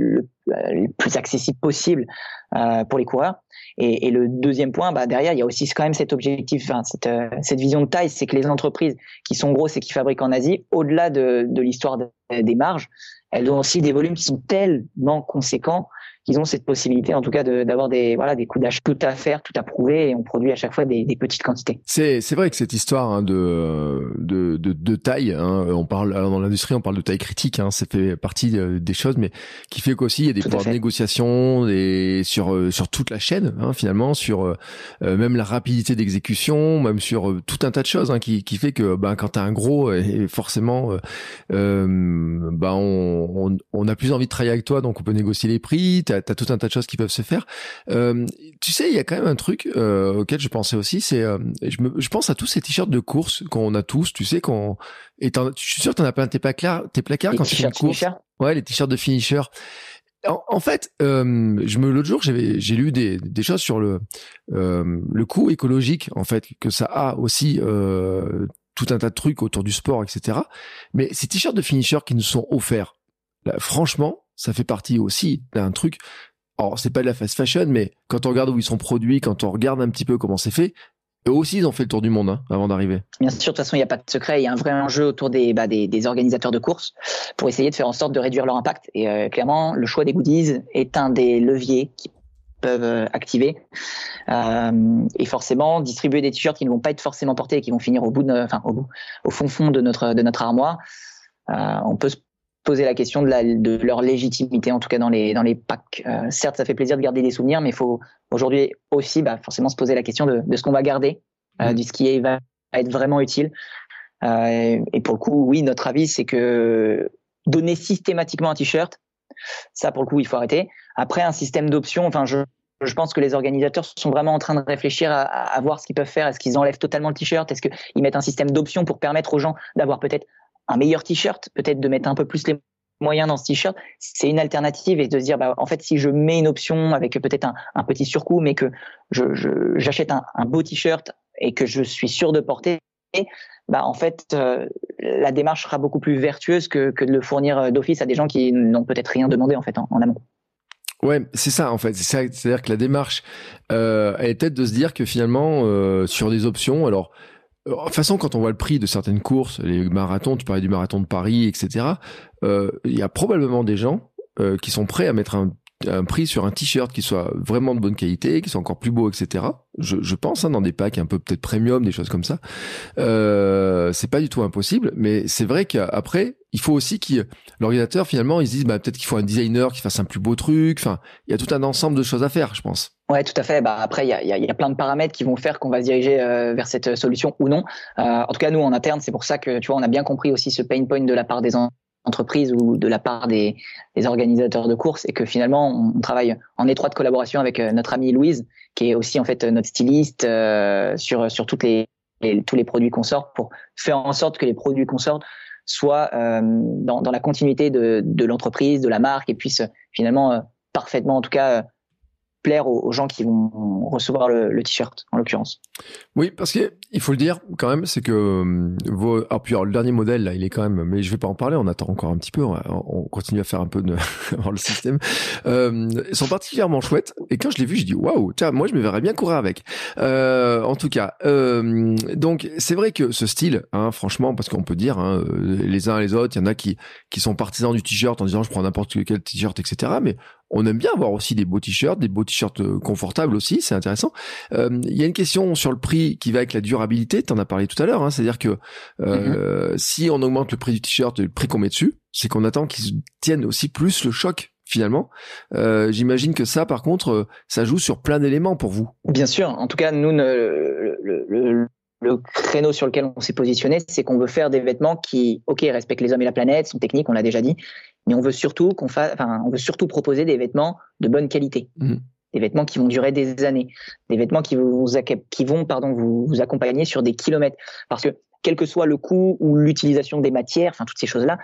les plus accessibles possibles euh, pour les coureurs. Et, et, le deuxième point, bah derrière, il y a aussi quand même cet objectif, enfin, cette, euh, cette vision de taille, c'est que les entreprises qui sont grosses et qui fabriquent en Asie, au-delà de, de l'histoire des marges, elles ont aussi des volumes qui sont tellement conséquents qu'ils ont cette possibilité, en tout cas, d'avoir des voilà des coups d'achat tout à faire, tout à prouver, et on produit à chaque fois des, des petites quantités. C'est c'est vrai que cette histoire hein, de, de, de de taille, hein, on parle dans l'industrie, on parle de taille critique, hein, ça fait partie euh, des choses, mais qui fait qu'aussi il y a des pouvoirs de négociation et sur euh, sur toute la chaîne hein, finalement, sur euh, même la rapidité d'exécution, même sur tout un tas de choses hein, qui qui fait que ben quand t'as un gros, et forcément, euh, ben on, on, on a plus envie de travailler avec toi, donc on peut négocier les prix as tout un tas de choses qui peuvent se faire. Euh, tu sais, il y a quand même un truc euh, auquel je pensais aussi, c'est, euh, je, me, je pense à tous ces t-shirts de course qu'on a tous, tu sais, qu'on, et je suis sûr que t'en as plein tes placards, tes placards quand tu fais une course. Ouais, les t-shirts de finisher. En, fait, je me l'autre jour, j'avais, j'ai lu des, des choses sur le le coût écologique en fait que ça a aussi tout un tas de trucs autour du sport, etc. Mais ces t-shirts de finisher qui nous sont offerts, là, franchement, ça fait partie aussi d'un truc. Alors, c'est pas de la fast fashion, mais quand on regarde où ils sont produits, quand on regarde un petit peu comment c'est fait, eux aussi, ils ont fait le tour du monde hein, avant d'arriver. Bien sûr, de toute façon, il n'y a pas de secret. Il y a un vrai enjeu autour des, bah, des, des, organisateurs de courses pour essayer de faire en sorte de réduire leur impact. Et euh, clairement, le choix des goodies est un des leviers qui peuvent euh, activer. Euh, et forcément, distribuer des t-shirts qui ne vont pas être forcément portés et qui vont finir au bout, de, enfin au bout, au fond fond de notre de notre armoire. On peut se poser la question de, la, de, leur légitimité, en tout cas dans les, dans les packs. Euh, certes, ça fait plaisir de garder des souvenirs, mais il faut aujourd'hui aussi bah, forcément se poser la question de, de ce qu'on va garder, euh, mmh. de ce qui est, va être vraiment utile. Euh, et pour le coup, oui, notre avis, c'est que donner systématiquement un t-shirt, ça pour le coup, il faut arrêter. Après, un système d'options, enfin, je, je pense que les organisateurs sont vraiment en train de réfléchir à, à voir ce qu'ils peuvent faire. Est-ce qu'ils enlèvent totalement le t-shirt? Est-ce qu'ils mettent un système d'options pour permettre aux gens d'avoir peut-être un meilleur t-shirt, peut-être de mettre un peu plus les moyens dans ce t-shirt, c'est une alternative et de se dire, bah, en fait, si je mets une option avec peut-être un, petit surcoût, mais que j'achète un, beau t-shirt et que je suis sûr de porter, bah, en fait, euh, la démarche sera beaucoup plus vertueuse que, de le fournir euh, d'office à des gens qui n'ont peut-être rien demandé en fait en, amont. Ouais, c'est ça en fait. C'est à dire que la démarche, euh, elle est peut-être de se dire que finalement, sur des options, alors de toute façon, quand on voit le prix de certaines courses, les marathons, tu parlais du marathon de Paris, etc., euh, il y a probablement des gens euh, qui sont prêts à mettre un, un prix sur un t-shirt qui soit vraiment de bonne qualité, qui soit encore plus beau, etc. Je, pense hein, dans des packs un peu peut-être premium, des choses comme ça. Euh, c'est pas du tout impossible, mais c'est vrai qu'après, il faut aussi que l'organisateur finalement, ils se disent bah, peut-être qu'il faut un designer qui fasse un plus beau truc. Enfin, il y a tout un ensemble de choses à faire, je pense. Ouais, tout à fait. Bah après, il y a, plein de paramètres qui vont faire qu'on va se diriger euh, vers cette solution ou non. Euh, en tout cas, nous en interne, c'est pour ça que tu vois, on a bien compris aussi ce pain point de la part des ou de la part des, des organisateurs de courses et que finalement, on travaille en étroite collaboration avec euh, notre amie Louise, qui est aussi en fait notre styliste euh, sur sur toutes les, tous les produits qu'on sort pour faire en sorte que les produits qu'on sort soient euh, dans, dans la continuité de, de l'entreprise, de la marque et puissent finalement parfaitement, en tout cas plaire aux, gens qui vont recevoir le, t-shirt, en l'occurrence. Oui, parce que il faut le dire quand même, c'est que euh, vos, ah, puis alors, le dernier modèle là, il est quand même, mais je vais pas en parler, on attend encore un petit peu, on, continue à faire un peu de le système. Euh, sont particulièrement chouettes et quand je l'ai vu, je dis waouh, tiens, moi je me verrais bien courir avec. Euh, en tout cas, euh, donc c'est vrai que ce style, hein, franchement, parce qu'on peut dire hein, euh, les uns et les autres, il y en a qui qui sont partisans du t-shirt en disant je prends n'importe quel t-shirt, etc. Mais on aime bien avoir aussi des beaux t-shirts, des beaux t-shirts euh, confortables aussi, c'est intéressant. Euh, il y a une question sur le prix qui va avec la durabilité, tu en as parlé tout à l'heure, hein, c'est-à-dire que euh, mm-hmm. si on augmente le prix du t-shirt, le prix qu'on met dessus, c'est qu'on attend qu'il tienne aussi plus le choc finalement. J'imagine que ça, par contre, ça joue sur plein d'éléments pour vous. Bien sûr. En tout cas, nous, le, le, le créneau sur lequel on s'est positionné, c'est qu'on veut faire des vêtements qui, ok, respectent les hommes et la planète, sont techniques, on l'a déjà dit, mais on veut surtout qu'on fasse, enfin, on veut surtout proposer des vêtements de bonne qualité. Mmh. Des vêtements qui vont durer des années, des vêtements qui, vous, qui vont pardon, vous, vous accompagner sur des kilomètres. Parce que quel que soit le coût ou l'utilisation des matières, enfin toutes ces choses-là,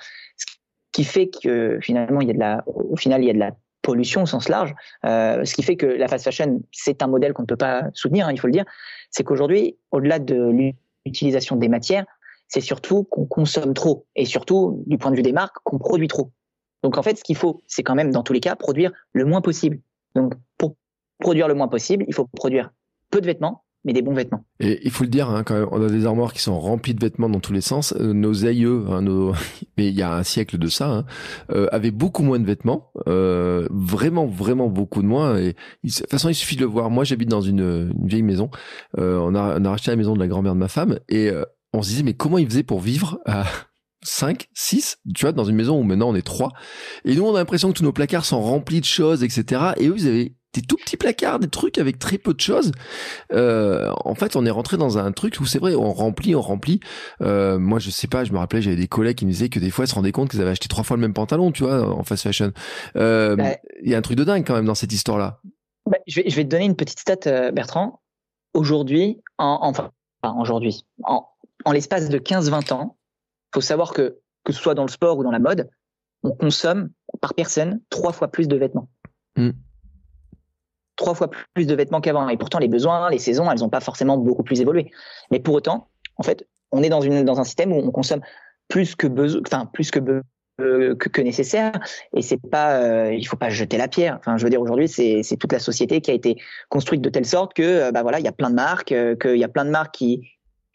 qui fait que finalement il y a de la, au final il y a de la pollution au sens large, euh, ce qui fait que la fast fashion c'est un modèle qu'on ne peut pas soutenir, hein, il faut le dire. C'est qu'aujourd'hui, au-delà de l'utilisation des matières, c'est surtout qu'on consomme trop et surtout du point de vue des marques qu'on produit trop. Donc en fait, ce qu'il faut, c'est quand même dans tous les cas produire le moins possible. Donc pour produire le moins possible, il faut produire peu de vêtements mais des bons vêtements. Et il faut le dire, hein, quand même, on a des armoires qui sont remplies de vêtements dans tous les sens. Euh, nos aïeux, hein, nos... mais il y a un siècle de ça, hein, euh, avaient beaucoup moins de vêtements, euh, vraiment, vraiment beaucoup de moins. Et de toute façon, il suffit de le voir. Moi, j'habite dans une, une, vieille maison. Euh, on, a, on a racheté la maison de la grand-mère de ma femme et euh, on se disait, mais comment ils faisaient pour vivre à 5, 6, tu vois, dans une maison où maintenant on est 3. Et nous, on a l'impression que tous nos placards sont remplis de choses, etc. Et eux, ils avaient des tout petits placards, des trucs avec très peu de choses. Euh, en fait, on est rentré dans un truc où c'est vrai, on remplit, on remplit. Euh, moi, je sais pas, je me rappelais, j'avais des collègues qui me disaient que des fois, ils se rendaient compte qu'ils avaient acheté trois fois le même pantalon, tu vois, en fast fashion. Euh, il y a un truc de dingue quand même dans cette histoire-là. Bah, je, vais, je vais te donner une petite stat, Bertrand. Aujourd'hui, en, enfin, aujourd'hui, en, en l'espace de 15-20 ans, faut savoir que que ce soit dans le sport ou dans la mode, on consomme par personne trois fois plus de vêtements. Mm trois fois plus de vêtements qu'avant. Et pourtant, les besoins, les saisons, elles n'ont pas forcément beaucoup plus évolué. Mais pour autant, en fait, on est dans, une, dans un système où on consomme plus que besoin, enfin plus que, euh, que, que, nécessaire. Et c'est pas, euh, il faut pas jeter la pierre. Enfin, je veux dire, aujourd'hui, c'est, toute la société qui a été construite de telle sorte que, euh, bah voilà, il y a plein de marques, euh, qu'il y a plein de marques qui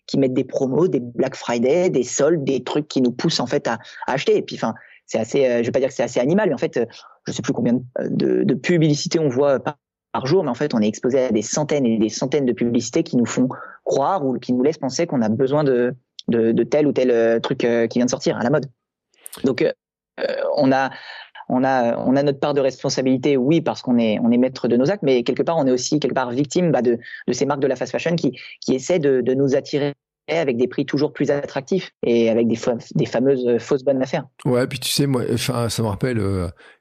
qui mettent des promos, des Black Friday, des soldes, des trucs qui nous poussent en fait à, à acheter. Et puis, enfin, c'est assez, je vais pas dire que c'est assez animal, mais en fait, je sais plus combien de, de, de publicités on voit par par jour, mais en fait, on est exposé à des centaines et des centaines de publicités qui nous font croire ou qui nous laissent penser qu'on a besoin de, de, tel ou tel euh, truc euh, qui vient de sortir à la mode. Donc, euh, on a on a on a notre part de responsabilité, oui, parce qu'on est on est maître de nos actes, mais quelque part on est aussi quelque part victime bah, de de ces marques de la fast fashion qui qui essaient de, de nous attirer avec des prix toujours plus attractifs et avec des, fameuses fausses bonnes affaires. Ouais, puis tu sais, moi, enfin, ça me rappelle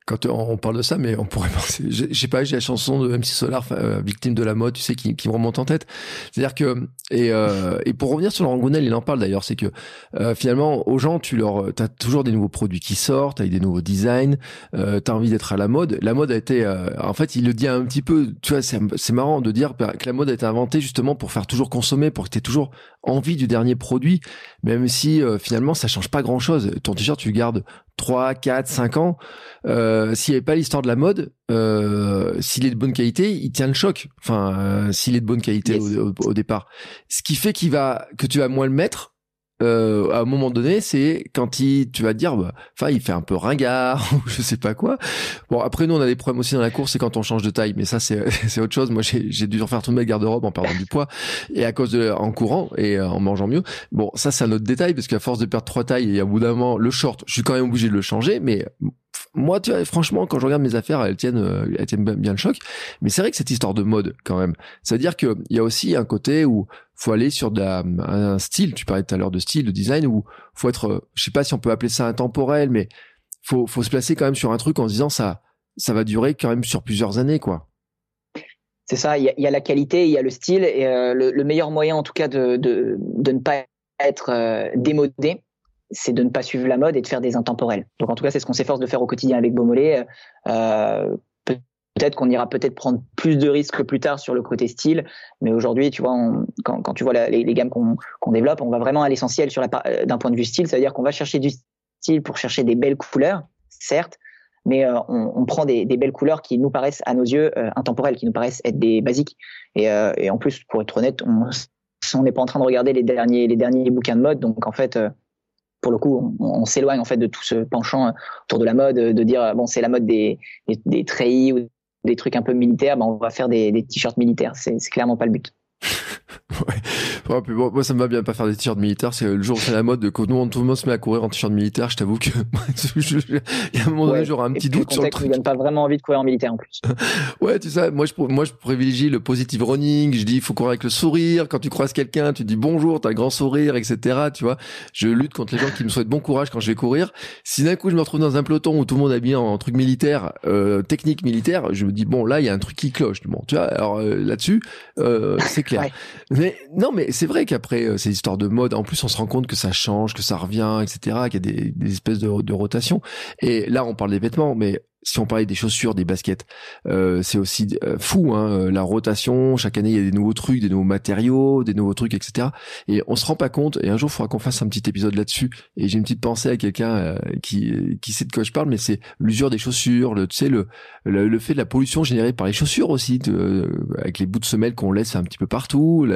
quand on parle de ça, mais on pourrait penser, je sais pas, j'ai la chanson de MC Solar, euh, victime de la mode, tu sais, qui, qui me remonte en tête. C'est-à-dire que et euh, et pour revenir sur Laurent Gounel, il en parle d'ailleurs, c'est que euh, finalement aux gens, tu leur, t'as toujours des nouveaux produits qui sortent, avec des nouveaux designs, euh, t'as envie d'être à la mode. La mode a été, euh, en fait, il le dit un petit peu, tu vois, c'est marrant de dire que la mode a été inventée justement pour faire toujours consommer, pour que t'aies toujours envie du dernier produit, même si finalement ça change pas grand-chose. Ton t-shirt, tu le gardes 3, 4, 5 ans, euh, s'il n'y avait pas l'histoire de la mode, euh, s'il est de bonne qualité, il tient le choc. Enfin, euh, s'il est de bonne qualité au, au, départ. Ce qui fait qu'il va, que tu vas moins le mettre, euh, à un moment donné, c'est quand il, tu vas te dire, bah, enfin, il fait un peu ringard ou je sais pas quoi. Bon, après nous, on a des problèmes aussi dans la course, c'est quand on change de taille, mais ça, c'est autre chose. Moi, j'ai dû refaire toute ma garde-robe en perdant du poids et à cause de en courant et euh, en mangeant mieux. Bon, ça, c'est un autre détail parce qu'à force de perdre trois tailles et à bout d'un moment, le short, je suis quand même obligé de le changer, mais moi, tu vois, franchement, quand je regarde mes affaires, elles tiennent, euh, elles tiennent bien le choc. Mais c'est vrai que cette histoire de mode, quand même, c'est-à-dire qu'il y a aussi un côté où faut aller sur un style. Tu parlais tout à l'heure de style, de design, où faut être, je sais pas si on peut appeler ça intemporel, mais faut, faut se placer quand même sur un truc en se disant ça, ça va durer quand même sur plusieurs années, quoi. C'est ça. Il y, a, la qualité, il y a le style, et euh, le, meilleur moyen, en tout cas, de, de, de ne pas être euh, démodé, c'est de ne pas suivre la mode et de faire des intemporels. Donc en tout cas, c'est ce qu'on s'efforce de faire au quotidien avec Beaumolet. Euh, peut-être qu'on ira peut-être prendre plus de risques plus tard sur le côté style, mais aujourd'hui, tu vois, quand, quand, tu vois les, les, gammes qu'on développe, on va vraiment à l'essentiel sur la euh, d'un point de vue style, c'est-à-dire qu'on va chercher du style pour chercher des belles couleurs, certes, mais euh, on, on, prend des, des, belles couleurs qui nous paraissent à nos yeux euh, intemporelles, qui nous paraissent être des basiques. Et, et en plus, pour être honnête, on on n'est pas en train de regarder les derniers les derniers bouquins de mode, donc en fait pour le coup, on, s'éloigne en fait de tout ce penchant autour de la mode, de dire bon c'est la mode des, des, des treillis ou des trucs un peu militaires, ben on va faire des, des t-shirts militaires. C'est clairement pas le but. ouais. bon, moi, ça me va bien pas faire des t-shirts militaires. C'est le jour où c'est la mode de que nous, tout le monde se met à courir en t-shirt militaire. Je t'avoue que il y a un moment donné, j'aurai un petit doute sur le truc. donne pas vraiment envie de courir en militaire en plus. ouais, tu sais, moi je, moi je privilégie le positive running. Je dis, il faut courir avec le sourire. Quand tu croises quelqu'un, tu dis bonjour, t'as le grand sourire, etc. Tu vois, je lutte contre les gens qui me souhaitent bon courage quand je vais courir. Si d'un coup je me retrouve dans un peloton où tout le monde est habillé en, truc militaire, euh, technique militaire, je me dis bon là il y a un truc qui cloche. Bon, tu vois, alors euh, là-dessus, euh, c'est clair. Mais non, mais c'est vrai qu'après euh, ces histoires de mode, en plus, on se rend compte que ça change, que ça revient, etc., qu'il y a des, des espèces de, de rotation. Et là, on parle des vêtements, mais si on parlait des chaussures, des baskets, euh, c'est aussi euh, fou, hein, euh, la rotation. Chaque année, il y a des nouveaux trucs, des nouveaux matériaux, des nouveaux trucs, etc. Et on se rend pas compte. Et un jour, il faudra qu'on fasse un petit épisode là-dessus. Et j'ai une petite pensée à quelqu'un qui qui sait de quoi je parle, mais c'est l'usure des chaussures, le tu sais le, le, fait de la pollution générée par les chaussures aussi, de, avec les bouts de semelles qu'on laisse un petit peu partout,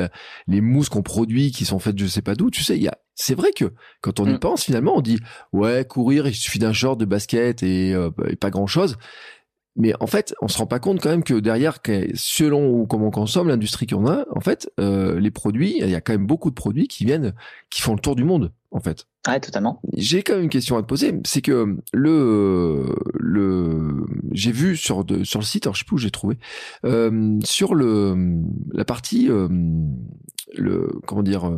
les mousses qu'on produit qui sont faites je sais pas d'où. Tu sais, il y a c'est vrai que quand on y mm. pense, finalement, on dit ouais, courir, il suffit d'un short, de basket et, euh, pas grand chose. Mais en fait, on se rend pas compte quand même que derrière, selon comment on consomme, l'industrie qu'on a, en fait, euh, les produits, il y a quand même beaucoup de produits qui viennent, qui font le tour du monde, en fait. Ouais, totalement. J'ai quand même une question à te poser, c'est que le le j'ai vu sur de, sur le site, alors je sais plus où j'ai trouvé, euh, sur le la partie le comment dire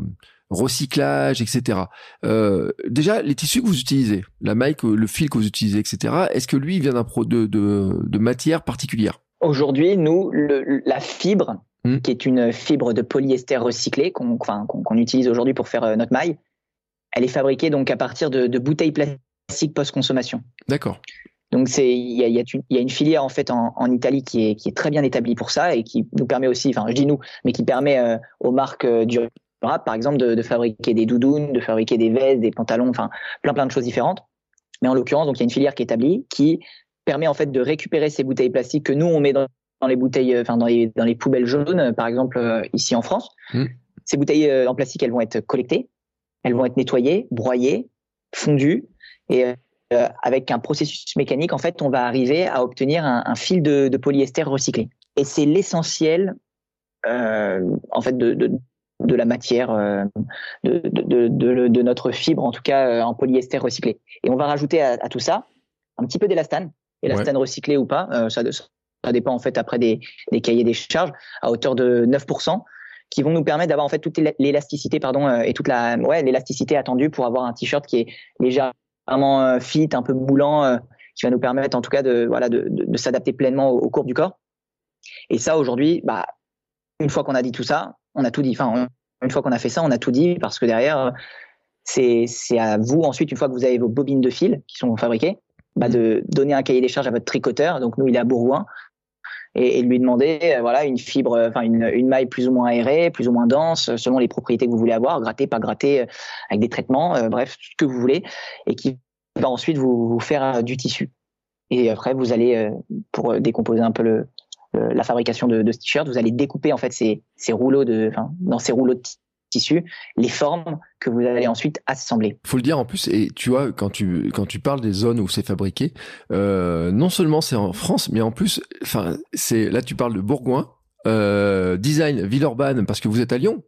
recyclage, etc. Euh, déjà, les tissus que vous utilisez, la maille, le fil que vous utilisez, etc. Est-ce que lui vient d'un pro de, de, de, matière particulière? Aujourd'hui, nous, le, la fibre, hmm. qui est une fibre de polyester recyclé qu'on utilise aujourd'hui pour faire euh, notre maille, elle est fabriquée donc à partir de, de bouteilles plastiques post-consommation. D'accord. Donc c'est il y a, y, a y a, une filière en fait en, en, Italie qui est, qui est très bien établie pour ça et qui nous permet aussi, enfin je dis nous, mais qui permet euh, aux marques euh, du par exemple, de, de, fabriquer des doudounes, de fabriquer des vestes, des pantalons, enfin plein plein de choses différentes. Mais en l'occurrence, donc il y a une filière qui est établie qui permet en fait de récupérer ces bouteilles plastiques que nous on met dans, dans les bouteilles, enfin dans les, dans les poubelles jaunes, par exemple euh, ici en France. Mmh. Ces bouteilles euh, en plastique, elles vont être collectées, elles vont être nettoyées, broyées, fondues, et euh, avec un processus mécanique, en fait, on va arriver à obtenir un, un fil de, de, polyester recyclé. Et c'est l'essentiel, euh, en fait, de, de, de la matière euh, de, de, de, de, notre fibre, en tout cas euh, en polyester recyclé. Et on va rajouter à, tout ça un petit peu d'élastane, élastane recyclé ou pas, euh, ça, ça dépend en fait après des, des cahiers des charges à hauteur de 9% qui vont nous permettre d'avoir en fait toute l'élasticité pardon et toute la ouais l'élasticité attendue pour avoir un t-shirt qui est légèrement fit, un peu moulant, qui va nous permettre en tout cas de voilà de, de, s'adapter pleinement aux, courbes du corps. Et ça aujourd'hui, bah une fois qu'on a dit tout ça, on a tout dit. Enfin, une fois qu'on a fait ça, on a tout dit parce que derrière, c'est à vous ensuite, une fois que vous avez vos bobines de fil qui sont fabriquées, bah, de donner un cahier des charges à votre tricoteur. Donc nous, il est à Bourgoin. Et, lui demander euh, voilà une fibre, enfin une, maille plus ou moins aérée, plus ou moins dense, selon les propriétés que vous voulez avoir, gratter, pas gratter, euh, avec des traitements, euh, bref, ce que vous voulez, et qui va ensuite vous, vous faire du tissu. Et après, vous allez, pour décomposer un peu le, euh, la fabrication de, de ce t-shirt, vous allez découper en fait ces, ces rouleaux de, enfin, dans ces rouleaux de tissu, les formes que vous allez ensuite assembler. Faut le dire en plus, et tu vois quand tu quand tu parles des zones où c'est fabriqué, euh, non seulement c'est en France, mais en plus, enfin c'est là tu parles de Bourgoin, euh, design Villeurbanne parce que vous êtes à Lyon,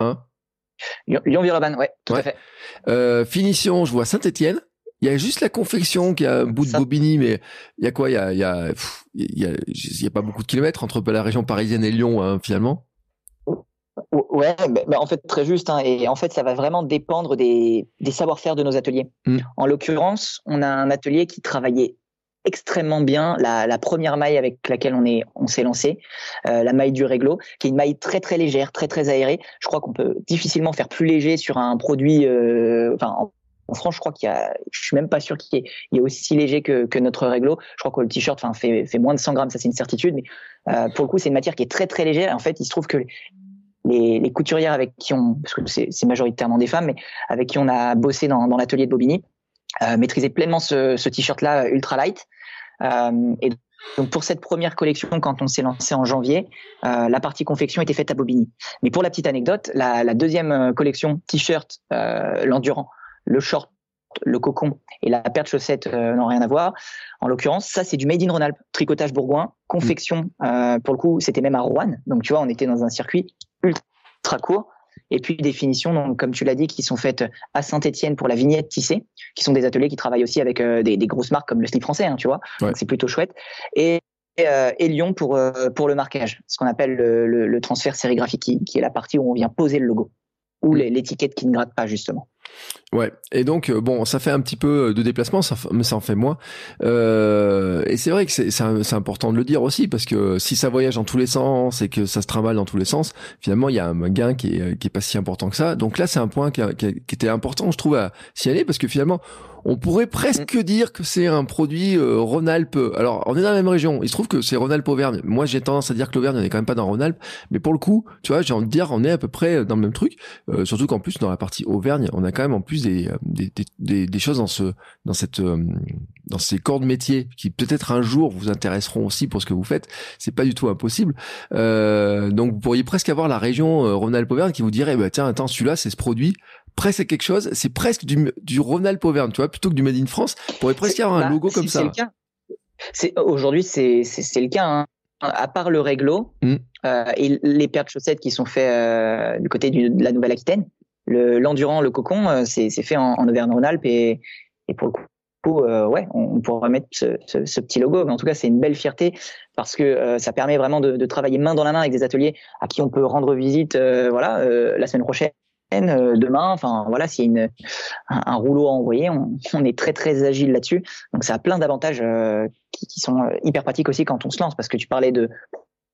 hein? Lyon Villeurbanne, ouais, tout à fait. Euh, finition, je vois Saint-Étienne. Il y a juste la confection qui a un bout de Bobigny, mais il y a quoi? Il y a, il y a, il y a, il y a pas beaucoup de kilomètres entre la région parisienne et Lyon, hein, finalement. Ouais, bah, en fait très juste. Hein, et en fait, ça va vraiment dépendre des, des savoir-faire de nos ateliers. Mm. En l'occurrence, on a un atelier qui travaillait extrêmement bien la, la première maille avec laquelle on est on s'est lancé, euh, la maille du réglo, qui est une maille très très légère, très très aérée. Je crois qu'on peut difficilement faire plus léger sur un produit, euh, enfin en France, je crois qu'il y a, je suis même pas sûr qu'il y, ait aussi léger que, que notre réglo. Je crois que le t-shirt, enfin, fait, fait moins de 100 grammes, ça c'est une certitude. Mais euh, pour le coup, c'est une matière qui est très très légère. en fait, il se trouve que les, les couturières avec qui on, parce que c'est majoritairement des femmes, mais avec qui on a bossé dans, dans l'atelier de Bobigny, euh, maîtrisaient pleinement ce, ce t-shirt-là ultra light. Euh, et donc pour cette première collection, quand on s'est lancé en janvier, euh, la partie confection était faite à Bobigny. Mais pour la petite anecdote, la, la deuxième euh, collection t-shirt, euh, l'endurant, le short, le cocon et la paire de chaussettes euh, n'ont rien à voir. En l'occurrence, ça c'est du made in Rhône-Alpes, tricotage bourgoin, confection. Euh, pour le coup, c'était même à Rouen. Donc tu vois, on était dans un circuit ultra court. Et puis des finitions, donc comme tu l'as dit, qui sont faites à Saint-Étienne pour la vignette tissée, qui sont des ateliers qui travaillent aussi avec euh, des, des, grosses marques comme le slip français, hein, tu vois. C'est plutôt chouette. Et et Lyon pour pour le marquage, ce qu'on appelle le, le, le, transfert sérigraphique, qui, qui, est la partie où on vient poser le logo ou l'étiquette qui ne gratte pas justement. Ouais, et donc euh, bon, ça fait un petit peu de déplacement, mais ça en fait moins. Euh, et c'est vrai que c'est important de le dire aussi parce que si ça voyage dans tous les sens et que ça se trimballe dans tous les sens, finalement il y a un gain qui est, qui est pas si important que ça. Donc là, c'est un point qui, qui, était important, je trouve, à signaler parce que finalement on pourrait presque mm. dire que c'est un produit euh, Rhône-Alpes. Alors, on est dans la même région. Il se trouve que c'est Rhône-Alpes-Auvergne. Moi, j'ai tendance à dire que l'Auvergne, on n'est quand même pas dans Rhône-Alpes. Mais pour le coup, tu vois, j'ai envie de dire, on est à peu près dans le même truc. Euh, surtout qu'en plus, dans la partie Auvergne, on a quand même en plus des, euh, des, des, des choses dans ce, dans cette, dans ces corps de métier qui peut-être un jour vous intéresseront aussi pour ce que vous faites. C'est pas du tout impossible. donc, vous pourriez presque avoir la région Rhône-Alpes-Auvergne qui vous dirait, bah, tiens, attends, celui-là, c'est ce produit presque quelque chose, c'est presque du, du Ronald Auvergne, tu vois, plutôt que du Made in France. Il pourrait presque y avoir un bah, logo comme ça. Le cas. Aujourd'hui, c'est le cas. Hein. À part le réglo mm. euh, et les paires de chaussettes qui sont faites euh, du côté de la Nouvelle-Aquitaine, l'endurant, le, cocon, euh, c'est fait en, en Auvergne-Rhône-Alpes et, et pour le coup, euh, ouais, on, pourrait mettre ce, ce, ce, petit logo. Mais en tout cas, c'est une belle fierté parce que ça permet vraiment de, de, travailler main dans la main avec des ateliers à qui on peut rendre visite, voilà, la semaine prochaine demain. Enfin voilà, s'il y a une, un, rouleau à envoyer, on, on, est très très agile là-dessus. Donc ça a plein d'avantages euh, qui, qui, sont euh, hyper pratiques aussi quand on se lance, parce que tu parlais de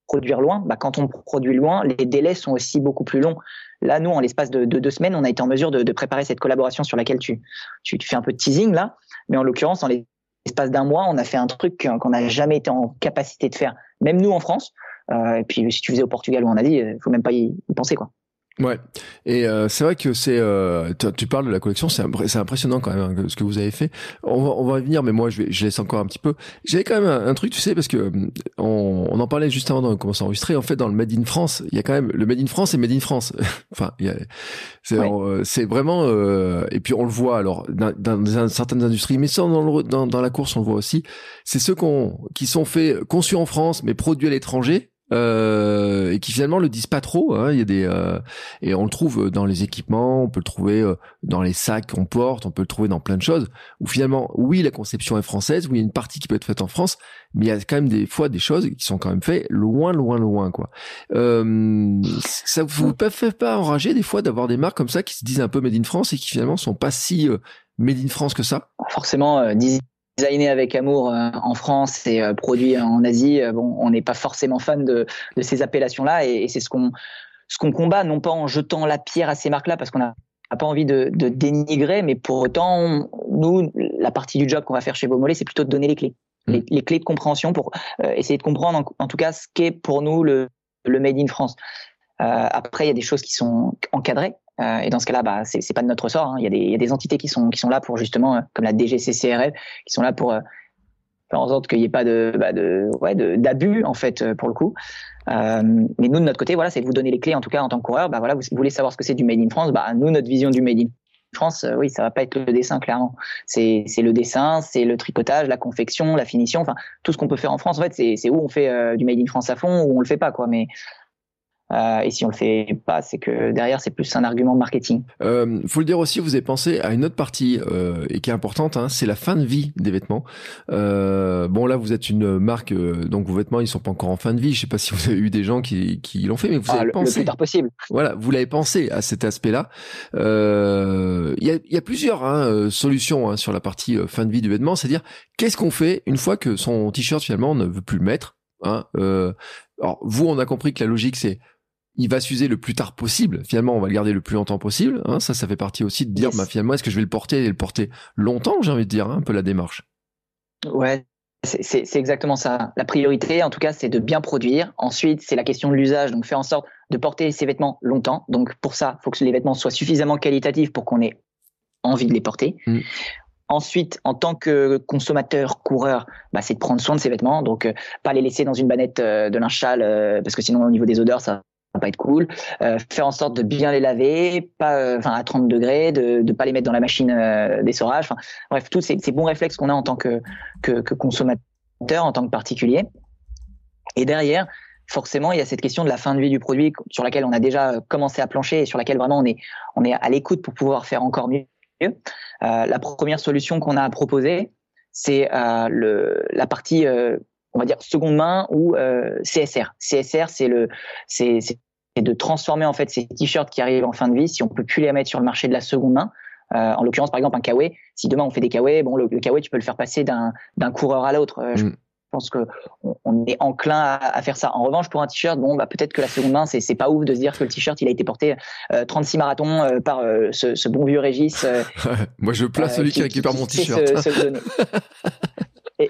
produire loin. Bah, quand on produit loin, les délais sont aussi beaucoup plus longs. Là, nous, en l'espace de, de, deux semaines, on a été en mesure de, de préparer cette collaboration sur laquelle tu, tu, tu, fais un peu de teasing là, mais en l'occurrence, en l'espace d'un mois, on a fait un truc qu'on n'a jamais été en capacité de faire, même nous en France. Euh, et puis si tu faisais au Portugal ou en Asie, il faut même pas y penser quoi. Ouais, et euh, c'est vrai que c'est. Euh, tu, parles de la collection, c'est impressionnant quand même hein, ce que vous avez fait. On va on va y venir, mais moi je vais je laisse encore un petit peu. J'avais quand même un, truc, tu sais, parce que euh, on, on en parlait juste avant de commencer à enregistrer. En fait, dans le Made in France, il y a quand même le Made in France et Made in France. enfin, c'est c'est vraiment. et puis on le voit alors dans, dans, certaines industries, mais sans dans, le, dans, dans la course on le voit aussi. C'est ceux qu'on qui sont faits conçus en France mais produits à l'étranger euh, et qui finalement le disent pas trop. Hein. Il y a des euh, et on le trouve dans les équipements, on peut le trouver euh, dans les sacs qu'on porte, on peut le trouver dans plein de choses. Où finalement, oui, la conception est française, oui, il y a une partie qui peut être faite en France, mais il y a quand même des fois des choses qui sont quand même faites loin, loin, loin, quoi. Euh, ça vous fait pas enrager des fois d'avoir des marques comme ça qui se disent un peu made in France et qui finalement sont pas si made in France que ça? Forcément, designé avec amour euh, en France et euh, produit en Asie, euh, bon, on n'est pas forcément fan de, de ces appellations-là et, c'est ce qu'on ce qu'on combat, non pas en jetant la pierre à ces marques-là, parce qu'on n'a pas envie de, de, dénigrer, mais pour autant, nous, la partie du job qu'on va faire chez Beaumolet, c'est plutôt de donner les clés, mmh. les, clés de compréhension pour essayer de comprendre, en, tout cas, ce qu'est pour nous le, le Made in France. Euh, après, il y a des choses qui sont encadrées, euh, et dans ce cas-là, bah, c'est pas de notre sort. Hein. Il, y a des, y a des, entités qui sont, qui sont là pour justement, euh, comme la DGCCRF, qui sont là pour euh, faire en sorte qu'il n'y ait pas de, bah, de, ouais, d'abus en fait pour le coup. Euh, mais nous de notre côté, voilà, c'est vous donner les clés en tout cas en tant que coureur. Bah voilà, vous, voulez savoir ce que c'est du Made in France. Bah nous, notre vision du Made in France, oui, ça va pas être le dessin clairement. C'est le dessin, c'est le tricotage, la confection, la finition, enfin tout ce qu'on peut faire en France. En fait, c'est c'est où on fait du Made in France à fond ou on le fait pas quoi. Mais euh, et si on le fait pas, c'est que derrière c'est plus un argument marketing. Euh, faut le dire aussi, vous avez pensé à une autre partie euh, et qui est importante, hein, c'est la fin de vie des vêtements. Euh, bon là, vous êtes une marque, euh, donc vos vêtements ils sont pas encore en fin de vie. Je sais pas si vous avez eu des gens qui, qui l'ont fait, mais vous ah, avez pensé. Le plus tard possible. Voilà, vous l'avez pensé à cet aspect-là. Il y a, y, a, plusieurs hein, solutions hein, sur la partie fin de vie du vêtement, c'est-à-dire qu'est-ce qu'on fait une fois que son t-shirt finalement on ne veut plus le mettre. Hein, alors vous, on a compris que la logique c'est il va s'user le plus tard possible. Finalement, on va le garder le plus longtemps possible. Hein. ça, ça fait partie aussi de dire, bah, finalement, est-ce que je vais le porter et le porter longtemps J'ai envie de dire hein, un peu la démarche? Ouais, c'est exactement ça. La priorité, en tout cas, c'est de bien produire. Ensuite, c'est la question de l'usage. Donc, faire en sorte de porter ces vêtements longtemps. Donc, pour ça, il faut que les vêtements soient suffisamment qualitatifs pour qu'on ait envie de les porter. Mm. Ensuite, en tant que consommateur, coureur, bah, c'est de prendre soin de ces vêtements, donc euh, pas les laisser dans une banette euh, de linge sale, euh, parce que sinon au niveau des odeurs, ça va pas être cool. Euh, faire en sorte de bien les laver, pas, euh, enfin à 30 degrés, de ne pas les mettre dans la machine euh, d'essorage. Bref, tous ces, ces, bons réflexes qu'on a en tant que, que, que, consommateur, en tant que particulier. Et derrière, forcément, il y a cette question de la fin de vie du produit sur laquelle on a déjà commencé à plancher et sur laquelle vraiment on est, on est à l'écoute pour pouvoir faire encore mieux. Euh, la première solution qu'on a à proposer, c'est la partie on va dire seconde main ou euh, CSR. CSR, c'est le, c'est de transformer en fait ces t-shirts qui arrivent en fin de vie, si on peut plus les mettre sur le marché de la seconde main, en l'occurrence, par exemple, un kawé. Si demain on fait des kawé, bon, le, le tu peux le faire passer d'un coureur à l'autre. Mm. Je pense que on, est enclin à, faire ça. En revanche, pour un t-shirt, bon, bah peut-être que la seconde main, c'est c'est pas ouf de se dire que le t-shirt, il a été porté 36 euh, marathons euh, par euh, ce, bon vieux Régis. Moi, je place celui qui, récupère mon t-shirt.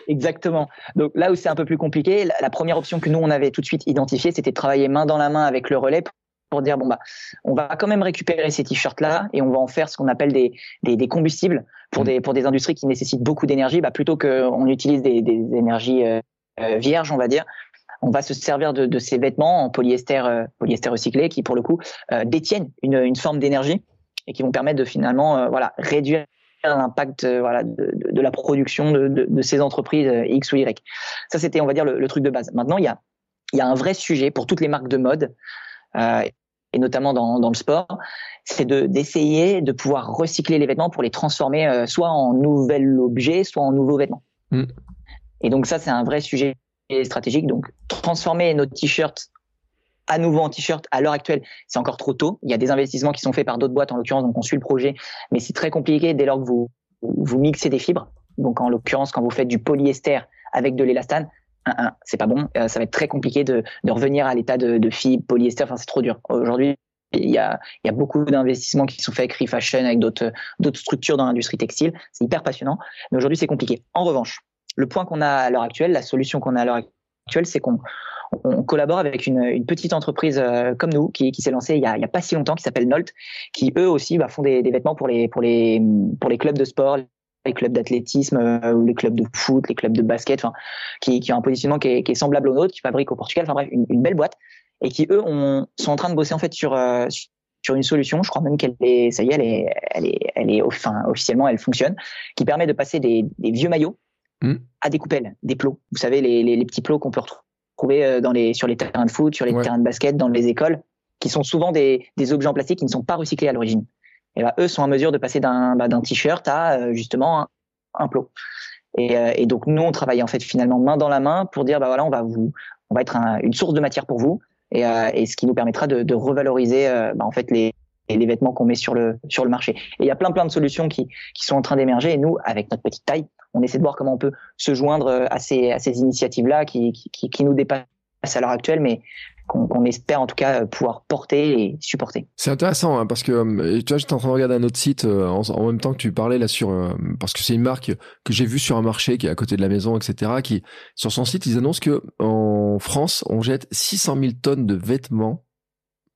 Exactement. Donc là où c'est un peu plus compliqué, la, première option que nous on avait tout de suite identifiée, c'était de travailler main dans la main avec le relais pour dire bon bah on va quand même récupérer ces t-shirts là et on va en faire ce qu'on appelle des, des, combustibles pour mmh. des pour des industries qui nécessitent beaucoup d'énergie bah plutôt qu'on utilise des, des énergies euh, euh, vierges on va dire on va se servir de, de ces vêtements en polyester euh, polyester recyclé qui pour le coup détiennent une, une forme d'énergie et qui vont permettre de finalement voilà réduire l'impact voilà de, de, la production de, de, ces entreprises X ou Y. Ça c'était on va dire le, le, truc de base. Maintenant il y a il y a un vrai sujet pour toutes les marques de mode euh, et notamment dans, dans le sport, c'est de d'essayer de pouvoir recycler les vêtements pour les transformer euh, soit en nouvel objet, soit en nouveaux vêtements. Mm. Et donc ça, c'est un vrai sujet stratégique. Donc transformer nos t-shirts à nouveau en t-shirt à l'heure actuelle, c'est encore trop tôt. Il y a des investissements qui sont faits par d'autres boîtes, en l'occurrence, donc on suit le projet, mais c'est très compliqué dès lors que vous vous mixez des fibres. Donc en l'occurrence, quand vous faites du polyester avec de l'élastane, c'est pas bon. Euh, ça va être très compliqué de, de revenir à l'état de, de fibre, polyester. Enfin, c'est trop dur. Aujourd'hui, il y a, il y a beaucoup d'investissements qui sont faits avec Refashion, avec d'autres, d'autres structures dans l'industrie textile. C'est hyper passionnant. Mais aujourd'hui, c'est compliqué. En revanche, le point qu'on a à l'heure actuelle, la solution qu'on a à l'heure actuelle, c'est qu'on on collabore avec une, une petite entreprise euh, comme nous qui, qui s'est lancée il y, a, il y a pas si longtemps, qui s'appelle Nolt, qui eux aussi bah, font des, des, vêtements pour les pour les pour les clubs de sport, les clubs d'athlétisme euh, les clubs de foot, les clubs de basket, enfin, qui, qui ont un positionnement qui est, qui est, semblable au nôtre, qui fabriquent au Portugal, enfin bref, une, une, belle boîte, et qui eux ont, sont en train de bosser en fait sur euh, sur une solution, je crois même qu'elle est, ça y est, elle est, elle est, elle est, enfin, officiellement, elle fonctionne, qui permet de passer des, des vieux maillots hmm. à des coupelles, des plots. Vous savez, les, les, les petits plots qu'on peut retrouver euh, dans les, sur les terrains de foot, sur les terrains de basket, dans les écoles, qui sont souvent des, des objets en plastique qui ne sont pas recyclés à l'origine. Et bah, eux sont en mesure de passer d'un bah, t-shirt à justement un plot. Et, euh, et, donc nous, on travaille en fait finalement main dans la main pour dire bah voilà, on va vous, on va être une source de matière pour vous, et, euh, et ce qui nous permettra de, de revaloriser euh, bah, en fait les, les vêtements qu'on met sur le sur le marché. Et il y a plein plein de solutions qui qui sont en train d'émerger. Et nous, avec notre petite taille, on essaie de voir comment on peut se joindre à ces à ces initiatives là qui qui, qui nous dépassent à l'heure actuelle, mais qu'on espère en tout cas pouvoir porter et supporter. C'est intéressant hein, parce que euh, tu vois, j'étais en train de regarder un autre site euh, en, même temps que tu parlais là sur euh, parce que c'est une marque que j'ai vue sur un marché qui est à côté de la maison, etc. Qui sur son site ils annoncent que en France on jette 600 000 tonnes de vêtements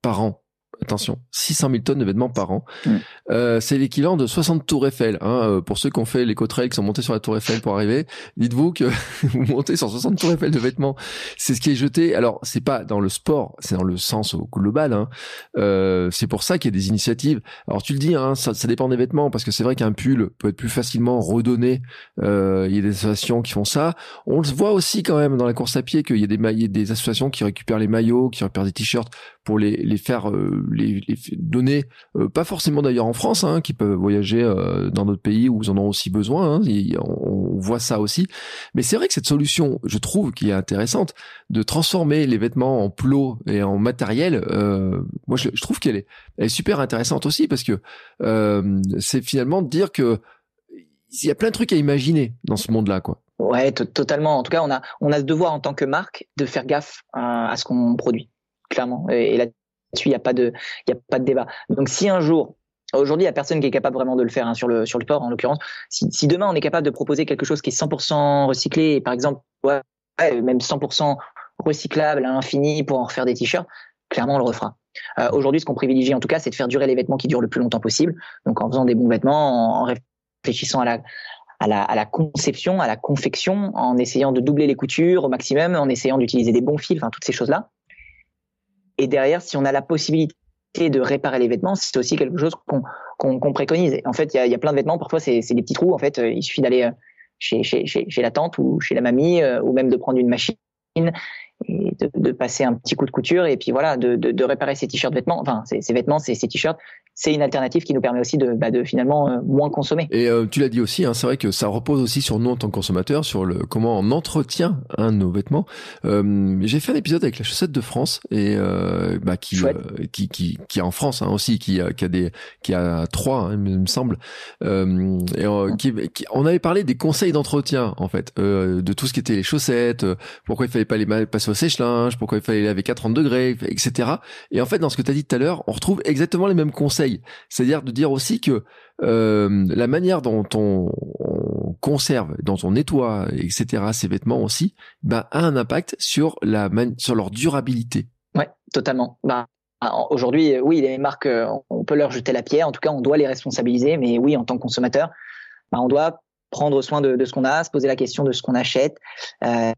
par an attention, 600 000 tonnes de vêtements par an. Mm. Euh, c'est l'équivalent de 60 tours Eiffel. Hein, euh, pour ceux qui ont fait l'éco-trail, qui sont montés sur la tour Eiffel pour arriver, dites-vous que vous montez sur 60 tours Eiffel de vêtements. C'est ce qui est jeté. Alors, c'est pas dans le sport, c'est dans le sens au global. Hein. Euh, c'est pour ça qu'il y a des initiatives. Alors, tu le dis, hein, ça, ça dépend des vêtements, parce que c'est vrai qu'un pull peut être plus facilement redonné. Euh, il y a des associations qui font ça. On le voit aussi quand même dans la course à pied qu'il y a des, des associations qui récupèrent les maillots, qui récupèrent des t-shirts pour les, les faire euh, les, les, donner, euh, pas forcément d'ailleurs en France, hein, qui peuvent voyager euh, dans d'autres pays où ils en ont aussi besoin. Hein, on, voit ça aussi. Mais c'est vrai que cette solution, je trouve, qui est intéressante, de transformer les vêtements en plots et en matériel, moi je, je trouve qu'elle est, elle est super intéressante aussi parce que c'est finalement de dire que il y a plein de trucs à imaginer dans ce monde-là, quoi. Ouais, totalement. En tout cas, on a on a ce devoir en tant que marque de faire gaffe à ce qu'on produit clairement. Et, là-dessus, il n'y a pas de, il y a pas de débat. Donc, si un jour, aujourd'hui, il n'y a personne qui est capable vraiment de le faire hein, sur le sur le sport, en l'occurrence. Si, si, demain on est capable de proposer quelque chose qui est 100% recyclé, par exemple, ouais, même 100% recyclable à l'infini pour en refaire des t-shirts, clairement on le refera. Euh, aujourd'hui, ce qu'on privilégie en tout cas, c'est de faire durer les vêtements qui durent le plus longtemps possible. Donc, en faisant des bons vêtements, en, réfléchissant à la à la, à la, conception, à la confection, en essayant de doubler les coutures au maximum, en essayant d'utiliser des bons fils, enfin toutes ces choses-là. Et derrière, si on a la possibilité de réparer les vêtements, c'est aussi quelque chose qu'on préconise. En fait, il y a, y a, plein de vêtements, parfois c'est des petits trous. En fait, il suffit d'aller euh, chez, chez, chez, chez, la tante ou chez la mamie, euh, ou même de prendre une machine et de, passer un petit coup de couture et puis voilà de, de, de réparer ses t-shirts vêtements. Enfin ses, vêtements ses, t-shirts c'est une alternative qui nous permet aussi de, bah, de finalement euh, moins consommer. Et euh, tu l'as dit aussi hein, c'est vrai que ça repose aussi sur nous en tant que consommateurs sur le comment on entretient hein, nos vêtements. Euh, j'ai fait un épisode avec la chaussette de France et euh, bah, qui, qui, qui qui est en France hein, aussi qui a qui a des qui a trois hein, il me semble. Et qui, on avait parlé des conseils d'entretien en fait de tout ce qui était les chaussettes pourquoi il fallait pas les passer au sèche-linge, pourquoi il fallait laver 40 degrés, etc. Et en fait, dans ce que tu as dit tout à l'heure, on retrouve exactement les mêmes conseils. C'est-à-dire de dire aussi que euh, la manière dont on, conserve, dont on nettoie, etc. ces vêtements aussi, bah, a un impact sur la sur leur durabilité. Ouais, totalement. Bah, aujourd'hui, oui, les marques, on peut leur jeter la pierre. En tout cas, on doit les responsabiliser. Mais oui, en tant que consommateur, bah, on doit prendre soin de, de ce qu'on a, se poser la question de ce qu'on achète. Euh,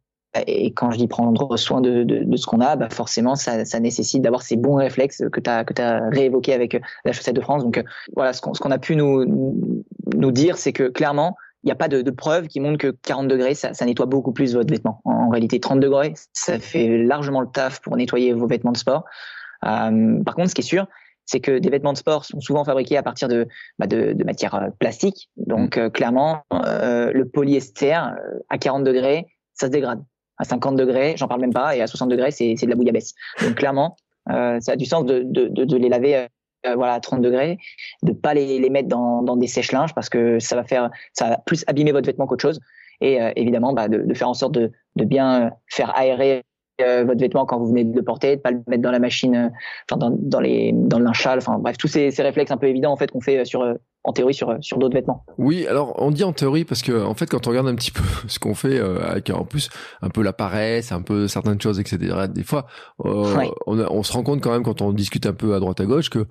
et quand je dis prendre soin de, de, de ce qu'on a, bah forcément, ça, ça nécessite d'avoir ces bons réflexes que tu as, que as réévoqués avec euh, la chaussette de France. Donc euh, voilà, ce qu'on a pu nous, nous dire, c'est que clairement, il n'y a pas de, de preuves qui montrent que 40 degrés, ça, ça nettoie beaucoup plus votre vêtement. En, réalité, 30 degrés, ça fait largement le taf pour nettoyer vos vêtements de sport. Euh, par contre, ce qui est sûr, c'est que des vêtements de sport sont souvent fabriqués à partir de, bah de, de matières plastiques. Donc mmh. clairement, euh, le polyester à 40 degrés, ça se dégrade à 50 degrés, j'en parle même pas, et à 60 degrés, c'est de la bouillabaisse. Donc clairement, euh, ça a du sens de, de, de, de les laver euh, voilà à 30 degrés, de pas les, les mettre dans, dans des sèches-linges parce que ça va faire, ça va plus abîmer votre vêtement qu'autre chose. Et euh, évidemment, bah, de, de, faire en sorte de, de bien faire aérer euh, votre vêtement quand vous venez de le porter, de pas le mettre dans la machine, euh, enfin dans, dans, les dans le linchal, enfin bref tous ces, ces, réflexes un peu évidents en fait qu'on fait sur en théorie sur sur d'autres vêtements. Oui, alors on dit en théorie parce que en fait quand on regarde un petit peu ce qu'on fait euh, avec en plus un peu la paresse, un peu certaines choses etc. Des fois euh, on, on se rend compte quand même quand on discute un peu à droite à gauche que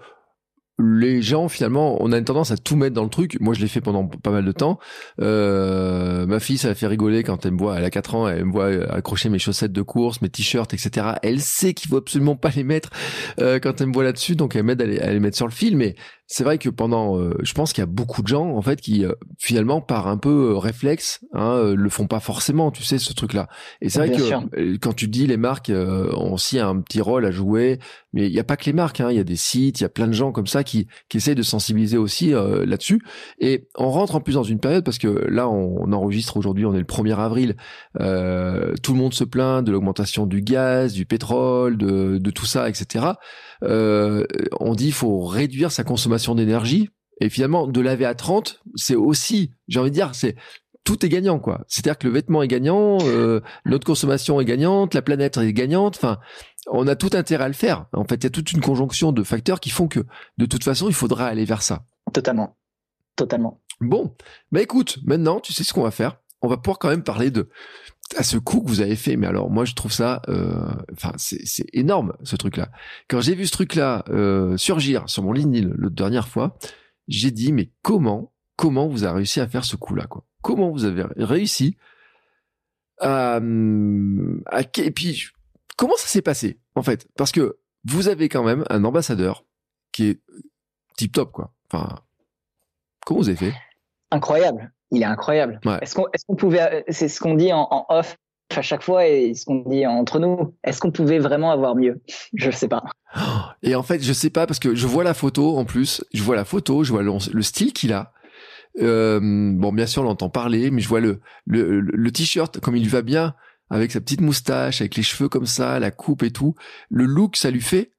les gens finalement on a une tendance à tout mettre dans le truc moi je l'ai fait pendant pas mal de temps euh, ma fille ça la fait rigoler quand elle me voit elle a 4 ans elle me voit accrocher mes chaussettes de course mes t-shirts etc elle sait qu'il faut absolument pas les mettre euh, quand elle me voit là-dessus donc elle m'aide à, à les, mettre sur le fil mais c'est vrai que pendant, euh, je pense qu'il y a beaucoup de gens en fait qui euh, finalement par un peu euh, réflexe hein, le font pas forcément, tu sais ce truc-là. Et c'est vrai que quand tu dis les marques ont aussi un petit rôle à jouer, mais il n'y a pas que les marques, hein, il y a des sites, il y a plein de gens comme ça qui qui essayent de sensibiliser aussi là-dessus. Et on rentre en plus dans une période parce que là on, on enregistre aujourd'hui, on est le 1er avril, tout le monde se plaint de l'augmentation du gaz, du pétrole, de, de tout ça, etc. on dit il faut réduire sa consommation d'énergie. Et finalement, de laver à 30, c'est aussi, j'ai envie de dire, c'est tout est gagnant, quoi. C'est-à-dire que le vêtement est gagnant, euh, notre consommation est gagnante, la planète est gagnante. Enfin, on a tout intérêt à le faire. En fait, il y a toute une conjonction de facteurs qui font que, de toute façon, il faudra aller vers ça. Totalement, totalement. Bon, bah écoute, maintenant, tu sais ce qu'on va faire. On va pouvoir quand même parler de à ce coup que vous avez fait. Mais alors, moi, je trouve ça, euh, enfin, c'est énorme ce truc-là. Quand j'ai vu ce truc-là euh, surgir sur mon LinkedIn la dernière fois, j'ai dit mais comment, comment vous avez réussi à faire ce coup-là, quoi? Comment vous avez réussi à, à et puis comment ça s'est passé en fait? Parce que vous avez quand même un ambassadeur qui est tip top, quoi. Enfin, comment vous avez fait? Incroyable il est incroyable. Est-ce qu'on est pouvait, c'est ce qu'on dit en, en, off à chaque fois et ce qu'on dit entre nous, est-ce qu'on pouvait vraiment avoir mieux? Je ne sais pas. Et en fait, je sais pas parce que je vois la photo en plus, je vois la photo, je vois le, style qu'il a. Euh, bon, bien sûr, on l'entend parler, mais je vois le le, le t-shirt comme il lui va bien avec sa petite moustache, avec les cheveux comme ça, la coupe et tout, le look ça lui fait.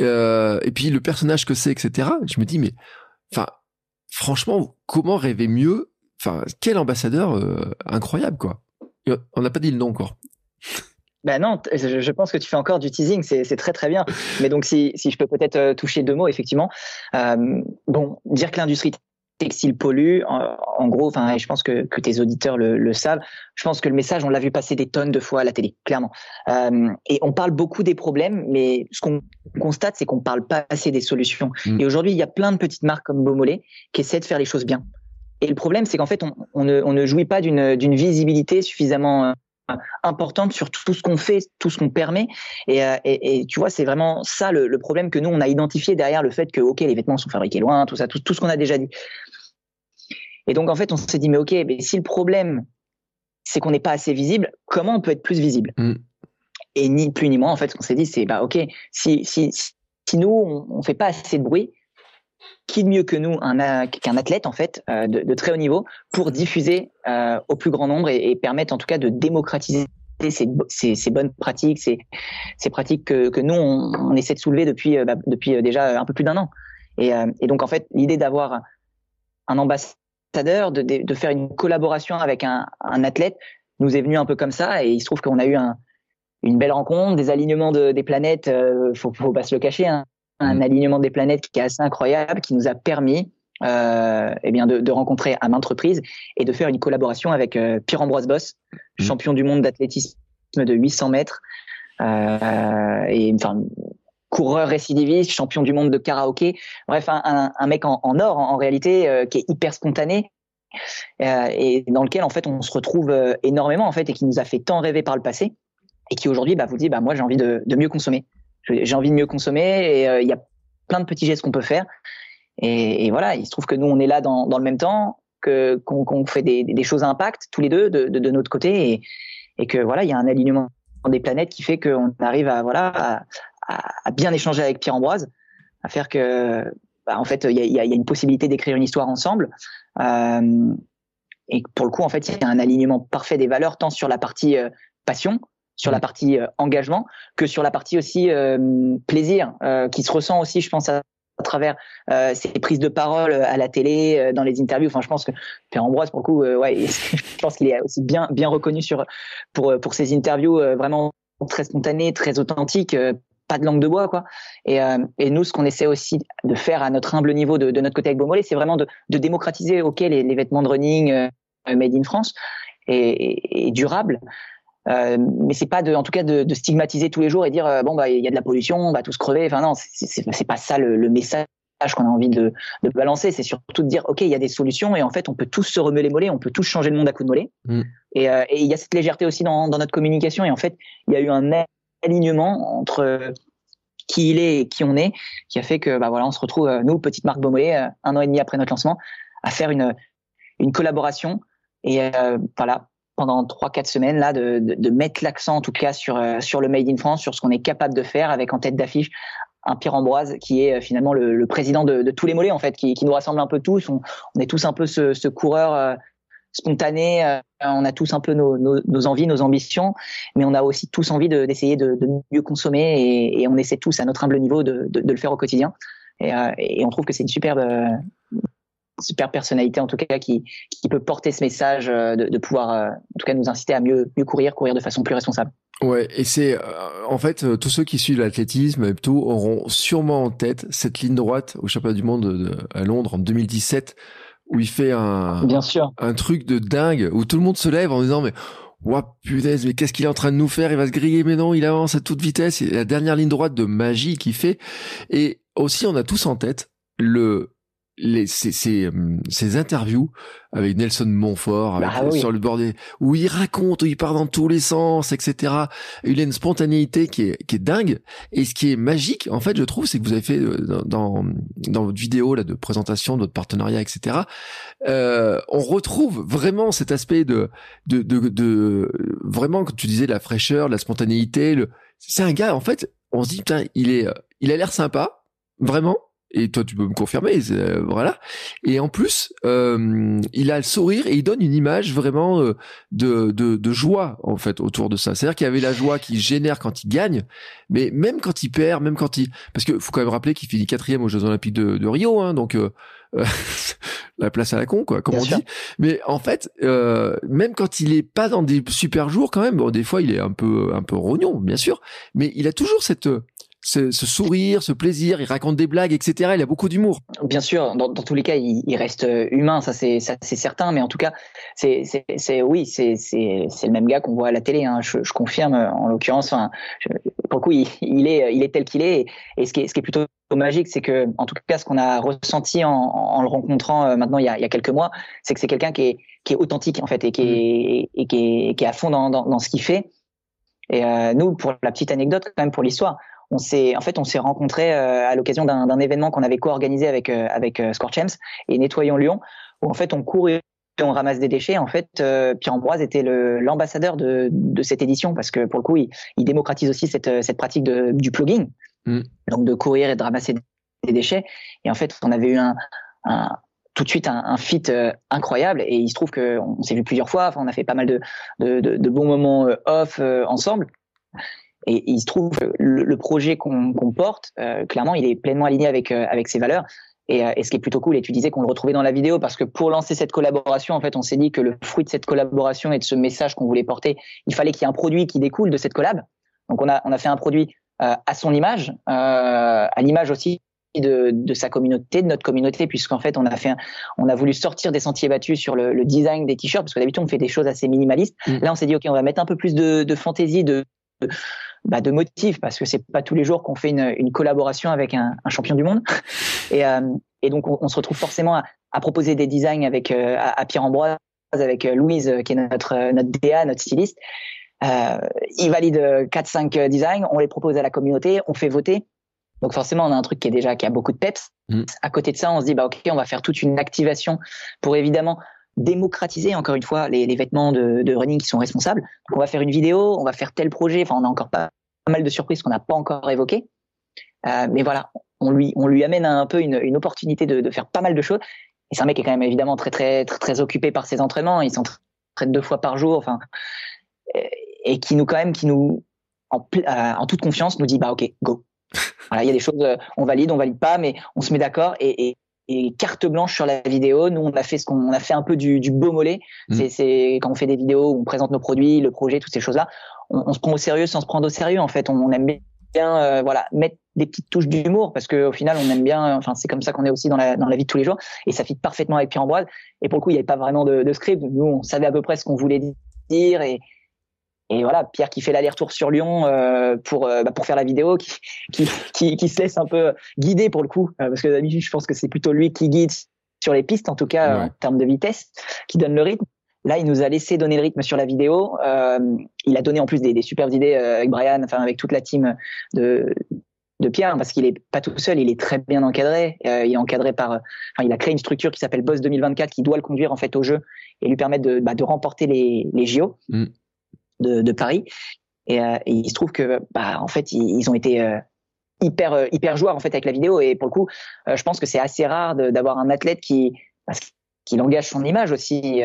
Euh, et puis le personnage que c'est, etc. Je me dis mais, enfin, franchement, comment rêver mieux Enfin, quel ambassadeur euh, incroyable, quoi. On n'a pas dit le nom encore. Ben non, je pense que tu fais encore du teasing, c'est très très bien. Mais donc si, si je peux peut-être euh, toucher deux mots, effectivement. Euh, bon, dire que l'industrie textile pollue, en, gros, enfin, je pense que, que tes auditeurs le, le, savent. Je pense que le message, on l'a vu passer des tonnes de fois à la télé, clairement. Euh, et on parle beaucoup des problèmes, mais ce qu'on constate, c'est qu'on parle pas assez des solutions. Mm. Et aujourd'hui, il y a plein de petites marques comme Beaumolet qui essaient de faire les choses bien. Et le problème, c'est qu'en fait, on, on, ne, on, ne, jouit pas d'une visibilité suffisamment euh, importante sur tout ce qu'on fait, tout ce qu'on permet. Et, euh, et, et, tu vois, c'est vraiment ça le, le, problème que nous, on a identifié derrière le fait que, OK, les vêtements sont fabriqués loin, tout ça, tout, tout ce qu'on a déjà dit. Et donc, en fait, on s'est dit, mais OK, mais si le problème, c'est qu'on n'est pas assez visible, comment on peut être plus visible? Mmh. et ni plus ni moins, en fait, ce qu'on s'est dit, c'est bah ok, si si si nous on, on fait pas assez de bruit, qui de mieux que nous un qu'un athlète en fait euh, de, très haut niveau pour diffuser euh, au plus grand nombre et, et, permettre en tout cas de démocratiser ces, bonnes pratiques, ces, pratiques que, nous on, essaie de soulever depuis euh, bah, depuis déjà un peu plus d'un an. Et, donc en fait l'idée d'avoir un ambassadeur, de, de, faire une collaboration avec un, athlète nous est venue un peu comme ça et il se trouve qu'on a eu un, une belle rencontre, des alignements de, des planètes, euh, faut, faut pas se le cacher, hein, un mm. alignement des planètes qui est assez incroyable, qui nous a permis euh, eh bien de, de, rencontrer à maintes reprises et de faire une collaboration avec euh, Pierre-Ambroise Boss, mm. champion du monde d'athlétisme de 800 mètres, euh, et enfin coureur récidiviste, champion du monde de karaoké, bref un, un, un mec en, en, or en, réalité euh, qui est hyper spontané. Et dans lequel en fait on se retrouve énormément en fait et qui nous a fait tant rêver par le passé et qui aujourd'hui bah, vous dit bah moi j'ai envie de, de, mieux consommer. J'ai envie de mieux consommer et euh, il y a plein de petits gestes qu'on peut faire. Et, et, voilà, il se trouve que nous on est là dans, dans le même temps, que qu'on qu fait des, des, choses à impact tous les deux de, de, de notre côté et, et, que voilà il y a un alignement des planètes qui fait qu'on arrive à voilà à, à, bien échanger avec Pierre Ambroise, à faire que bah, en fait il y a, y a, une possibilité d'écrire une histoire ensemble. Euh, et pour le coup, en fait, il y a un alignement parfait des valeurs, tant sur la partie euh, passion, sur la partie euh, engagement que sur la partie aussi euh, plaisir euh, qui se ressent aussi je pense à, à travers euh, ses prises de parole à la télé dans les interviews. Enfin je pense que Pierre Ambroise pour le coup ouais je pense qu'il est aussi bien bien reconnu sur pour pour ses interviews vraiment très spontanées très authentiques pas de langue de bois quoi. Et, et nous ce qu'on essaie aussi de faire à notre humble niveau de, de notre côté avec Beaumolet c'est vraiment de, de démocratiser ok les, les vêtements de running made in France et, et, et durable euh, mais c'est pas de, en tout cas de, de, stigmatiser tous les jours et dire euh, bon bah il y a de la pollution, on va tous crever. Enfin non, c'est pas ça le, le message qu'on a envie de, de balancer. C'est surtout de dire ok il y a des solutions et en fait on peut tous se remuer les mollets, on peut tous changer le monde à coup de mollet. Mm. Et, euh, et il y a cette légèreté aussi dans, dans notre communication et en fait il y a eu un alignement entre qui il est et qui on est, qui a fait que bah voilà on se retrouve nous petite marque Beaumolet un an et demi après notre lancement à faire une une collaboration et voilà pendant trois quatre semaines là de, de, de mettre l'accent en tout cas sur euh, sur le made in France, sur ce qu'on est capable de faire avec en tête d'affiche un Pierre Ambroise qui est euh, finalement le, le président de, de, tous les mollets en fait, qui, qui nous rassemble un peu tous. On, on est tous un peu ce, ce coureur euh, spontané. Euh, on a tous un peu nos, nos, nos, envies, nos ambitions, mais on a aussi tous envie d'essayer de, de, mieux consommer et, et, on essaie tous à notre humble niveau de, de le faire au quotidien. Et, et, on trouve que c'est une superbe super personnalité en tout cas qui, qui peut porter ce message euh, de, de pouvoir euh, en tout cas nous inciter à mieux, mieux courir, courir de façon plus responsable. Ouais, et c'est euh, en fait tous ceux qui suivent l'athlétisme et tout auront sûrement en tête cette ligne droite au championnat du monde de, à Londres en 2017 où il fait un Bien sûr. un truc de dingue où tout le monde se lève en disant mais Ouah, punaise, mais qu'est-ce qu'il est en train de nous faire? Il va se griller, mais non, il avance à toute vitesse. C'est la dernière ligne droite de magie qu'il fait. Et aussi, on a tous en tête le les, ces, ces, euh, ces, interviews avec Nelson Montfort avec, bah, oui. sur le bord des, où il raconte, où il part dans tous les sens, etc. Il a une spontanéité qui est, qui est dingue. Et ce qui est magique, en fait, je trouve, c'est que vous avez fait euh, dans, dans votre vidéo là de présentation de votre partenariat, etc. Euh, on retrouve vraiment cet aspect de, de, de, de vraiment, quand tu disais, la fraîcheur, la spontanéité. Le, c'est un gars, en fait, on se dit, putain, il est, il a l'air sympa, vraiment et toi tu peux me confirmer, euh, voilà. Et en plus, euh, il a le sourire et il donne une image vraiment euh, de, de, de, joie en fait autour de ça. C'est-à-dire qu'il y avait la joie qui génère quand il gagne, mais même quand il perd, même quand il, parce que faut quand même rappeler qu'il finit quatrième aux Jeux Olympiques de, de Rio, hein, donc euh, la place à la con quoi, comme Bien on sûr. dit. Mais en fait, euh, même quand il est pas dans des super jours quand même, bon des fois il est un peu un peu rognon, bien sûr, mais il a toujours cette ce, ce, sourire, ce plaisir, il raconte des blagues, etc. Il a beaucoup d'humour. Bien sûr, dans, dans, tous les cas, il, il reste euh, humain, ça c'est ça c'est certain, mais en tout cas, c'est c'est oui, c'est c'est c'est le même gars qu'on voit à la télé. Hein. Je, je, confirme, en l'occurrence, enfin, pour le coup, il, il, est il est tel qu'il est. Et, ce qui est ce qui est plutôt magique, c'est que en tout cas, ce qu'on a ressenti en, en, le rencontrant euh, maintenant il y a, il y a quelques mois, c'est que c'est quelqu'un qui est qui est authentique en fait et qui est mmh. et qui est qui est à fond dans dans, dans ce qu'il fait. Et euh, nous, pour la petite anecdote, quand même pour l'histoire, on s'est en fait on s'est rencontrés euh, à l'occasion d'un événement qu'on avait co-organisé avec euh, avec euh, Score Champs et Nettoyons Lyon où en fait on court on ramasse des déchets, en fait, Pierre Ambroise était l'ambassadeur de, de, cette édition parce que pour le coup, il, il démocratise aussi cette, cette pratique de, du plugging, mm. donc de courir et de ramasser des déchets. Et en fait, on avait eu un, un tout de suite un, un fit euh, incroyable et il se trouve qu'on s'est vu plusieurs fois. Enfin, on a fait pas mal de, de, de, de bons moments euh, off ensemble. Et il se trouve que le, projet qu'on porte, clairement, il est pleinement aligné avec avec ses valeurs. Et, euh, et, ce qui est plutôt cool, et tu disais qu'on le retrouvait dans la vidéo, parce que pour lancer cette collaboration, en fait, on s'est dit que le fruit de cette collaboration et de ce message qu'on voulait porter, il fallait qu'il y ait un produit qui découle de cette collab. Donc on a, on a fait un produit euh, à son image, euh, à l'image aussi de, de, sa communauté, de notre communauté, puisqu'en fait on a fait, on a voulu sortir des sentiers battus sur le, le design des t-shirts, parce que d'habitude on fait des choses assez minimalistes. Mmh. Là on s'est dit ok, on va mettre un peu plus de, de fantaisie, de, de bah, de motifs parce que c'est pas tous les jours qu'on fait une, une, collaboration avec un, un, champion du monde. Et, euh, et donc on, on, se retrouve forcément à, à proposer des designs avec euh, à, Pierre Ambroise avec euh, Louise qui est notre notre DA notre styliste. Euh, il valide 4-5 designs on les propose à la communauté on fait voter. Donc forcément on a un truc qui est déjà qui a beaucoup de peps. Mmh. à côté de ça on se dit bah ok on va faire toute une activation pour évidemment démocratiser encore une fois les, les vêtements de, de, running qui sont responsables. Donc on va faire une vidéo, on va faire tel projet. Enfin, on a encore pas, mal de surprises qu'on n'a pas encore évoquées. Euh, mais voilà, on lui on lui amène un peu une, une opportunité de, de, faire pas mal de choses. Et c'est un mec qui est quand même évidemment très très très, très occupé par ses entraînements. Il s'entraîne deux fois par jour. Enfin, et qui nous quand même qui nous en, euh, en toute confiance nous dit bah ok go. Voilà, il y a des choses, euh, on valide, on valide pas, mais on se met d'accord et, et et carte blanche sur la vidéo. Nous, on a fait ce qu'on a fait un peu du, du beau mollet. Mm. C'est quand on fait des vidéos on présente nos produits, le projet, toutes ces choses-là. On, on, se prend au sérieux sans se prendre au sérieux. En fait, on, aime bien, euh, voilà, mettre des petites touches d'humour parce que au final, on aime bien. Enfin, c'est comme ça qu'on est aussi dans la dans la vie de tous les jours. Et ça fit parfaitement avec Pierre Ambroise. Et pour le coup, il n'y avait pas vraiment de, de script. Nous, on savait à peu près ce qu'on voulait dire et et voilà, Pierre qui fait l'aller-retour sur Lyon euh, pour euh, bah, pour faire la vidéo, qui, qui, qui qui se laisse un peu guider pour le coup, euh, parce que d'habitude je pense que c'est plutôt lui qui guide sur les pistes, en tout cas en termes de vitesse, qui donne le rythme. Là, il nous a laissé donner le rythme sur la vidéo. il a donné en plus des, des superbes idées avec Brian, enfin avec toute la team de de Pierre, parce qu'il est pas tout seul, il est très bien encadré. il est encadré par, enfin, il a créé une structure qui s'appelle Boss 2024, qui doit le conduire en fait au jeu et lui permettre de, bah, de remporter les, les JO. Mm de, Paris. Et, euh, et, il se trouve que, bah, en fait, ils, ont été euh, hyper euh, hyper joueurs en fait avec la vidéo. Et pour le coup, je pense que c'est assez rare d'avoir un athlète qui parce engage son image aussi,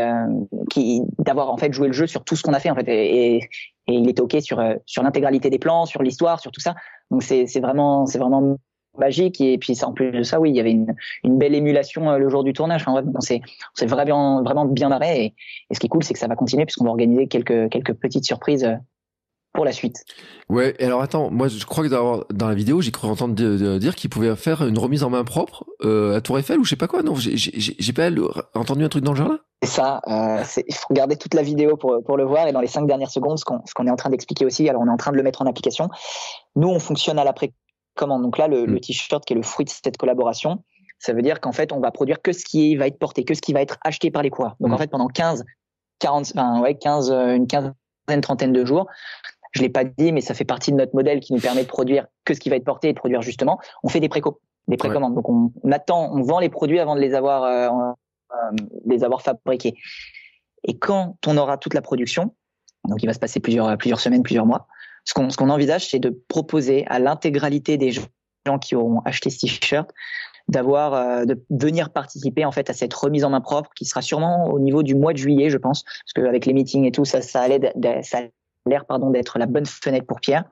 qui d'avoir en fait joué le jeu sur tout ce qu'on a fait en fait. Et, il était ok sur sur l'intégralité des plans, sur l'histoire, sur tout ça. Donc c'est vraiment c'est vraiment magique et puis en plus de ça oui il y avait une, une belle émulation le jour du tournage enfin, on s'est on s'est vraiment vraiment bien marré et, et, ce qui est cool c'est que ça va continuer puisqu'on va organiser quelques quelques petites surprises pour la suite. Ouais, alors attends, moi je crois que dans, dans la vidéo, j'ai cru entendre dire qu'il pouvait faire une remise en main propre euh, à Tour Eiffel ou je sais pas quoi. Non, j'ai pas entendu un truc dans le genre là? C'est ça. Euh, il faut regarder toute la vidéo pour, pour le voir et dans les cinq dernières secondes, ce qu'on qu'on est en train d'expliquer aussi. Alors on est en train de le mettre en application. Nous, on fonctionne à l'après commande. Donc là, le, le mm. t-shirt qui est le fruit de cette collaboration, ça veut dire qu'en fait, on va produire que ce qui va être porté, que ce qui va être acheté par les coureurs. Donc en mm. fait, pendant 15, 40, enfin, ouais, 15, une quinzaine, trentaine de jours, je l'ai pas dit, mais ça fait partie de notre modèle qui nous permet de produire que ce qui va être porté et de produire justement. On fait des préco, des précommandes. Donc on, attend, on vend les produits avant de les avoir, euh, euh, les avoir fabriqués. Et quand on aura toute la production, donc il va se passer plusieurs plusieurs semaines, plusieurs mois, ce qu'on ce qu'on envisage, c'est de proposer à l'intégralité des gens qui auront acheté ce t-shirt d'avoir euh, de venir participer en fait à cette remise en main propre qui sera sûrement au niveau du mois de juillet je pense parce qu'avec les meetings et tout ça ça allait ça l'air pardon d'être la bonne fenêtre pour Pierre.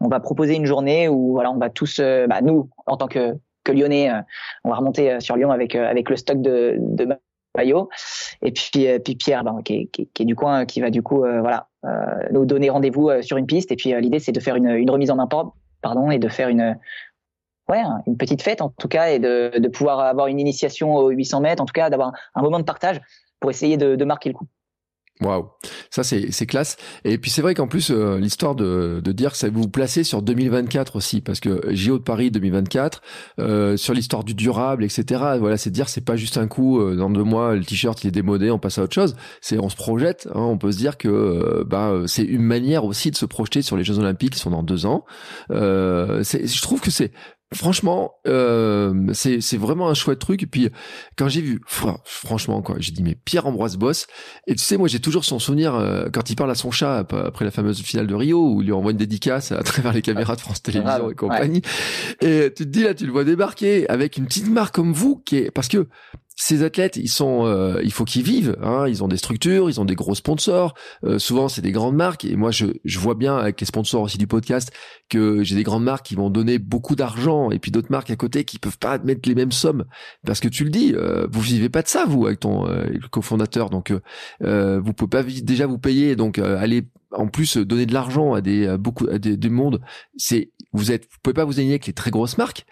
On va proposer une journée où voilà, on va tous, euh, bah, nous en tant que que Lyonnais, euh, on va remonter euh, sur Lyon avec avec le stock de, de maillots. Et puis puis Pierre, bah, qui, est, qui, est du coin, qui va du coup voilà nous donner rendez-vous sur une piste. Et puis l'idée c'est de faire une, remise en main pardon, et de faire une ouais, une petite fête en tout cas et de, pouvoir avoir une initiation aux 800 mètres, en tout cas d'avoir un moment de partage pour essayer de marquer le coup. Waouh, ça c'est classe. Et puis c'est vrai qu'en plus euh, l'histoire de de dire que ça vous placer sur 2024 aussi, parce que JO de Paris 2024, euh, sur l'histoire du durable, etc. Voilà, c'est dire c'est pas juste un coup euh, dans deux mois le t-shirt il est démodé, on passe à autre chose. C'est on se projette. Hein, on peut se dire que euh, bah c'est une manière aussi de se projeter sur les Jeux Olympiques qui sont dans deux ans. je trouve que c'est franchement, euh, c'est vraiment un chouette truc. Et puis quand j'ai vu, franchement quoi, j'ai dit mais Pierre Ambroise Boss. Et tu sais, moi j'ai toujours son souvenir euh, quand il parle à son chat après la fameuse finale de Rio où il lui envoie une dédicace à travers les caméras de France Télévisions et compagnie. Et tu te dis là, tu le vois débarquer avec une petite marque comme vous qui est parce que ces athlètes, ils sont, euh, il faut qu'ils vivent. Hein, ils ont des structures, ils ont des gros sponsors. Euh, souvent, c'est des grandes marques. Et moi, je, je vois bien avec les sponsors aussi du podcast que j'ai des grandes marques qui vont donner beaucoup d'argent et puis d'autres marques à côté qui peuvent pas mettre les mêmes sommes parce que tu le dis, euh, vous vivez pas de ça vous avec ton euh, cofondateur. Donc, vous pouvez pas déjà vous payer. Donc, aller en plus donner de l'argent à des beaucoup à des, des mondes. C'est vous êtes, vous pouvez pas vous aligner avec les très grosses marques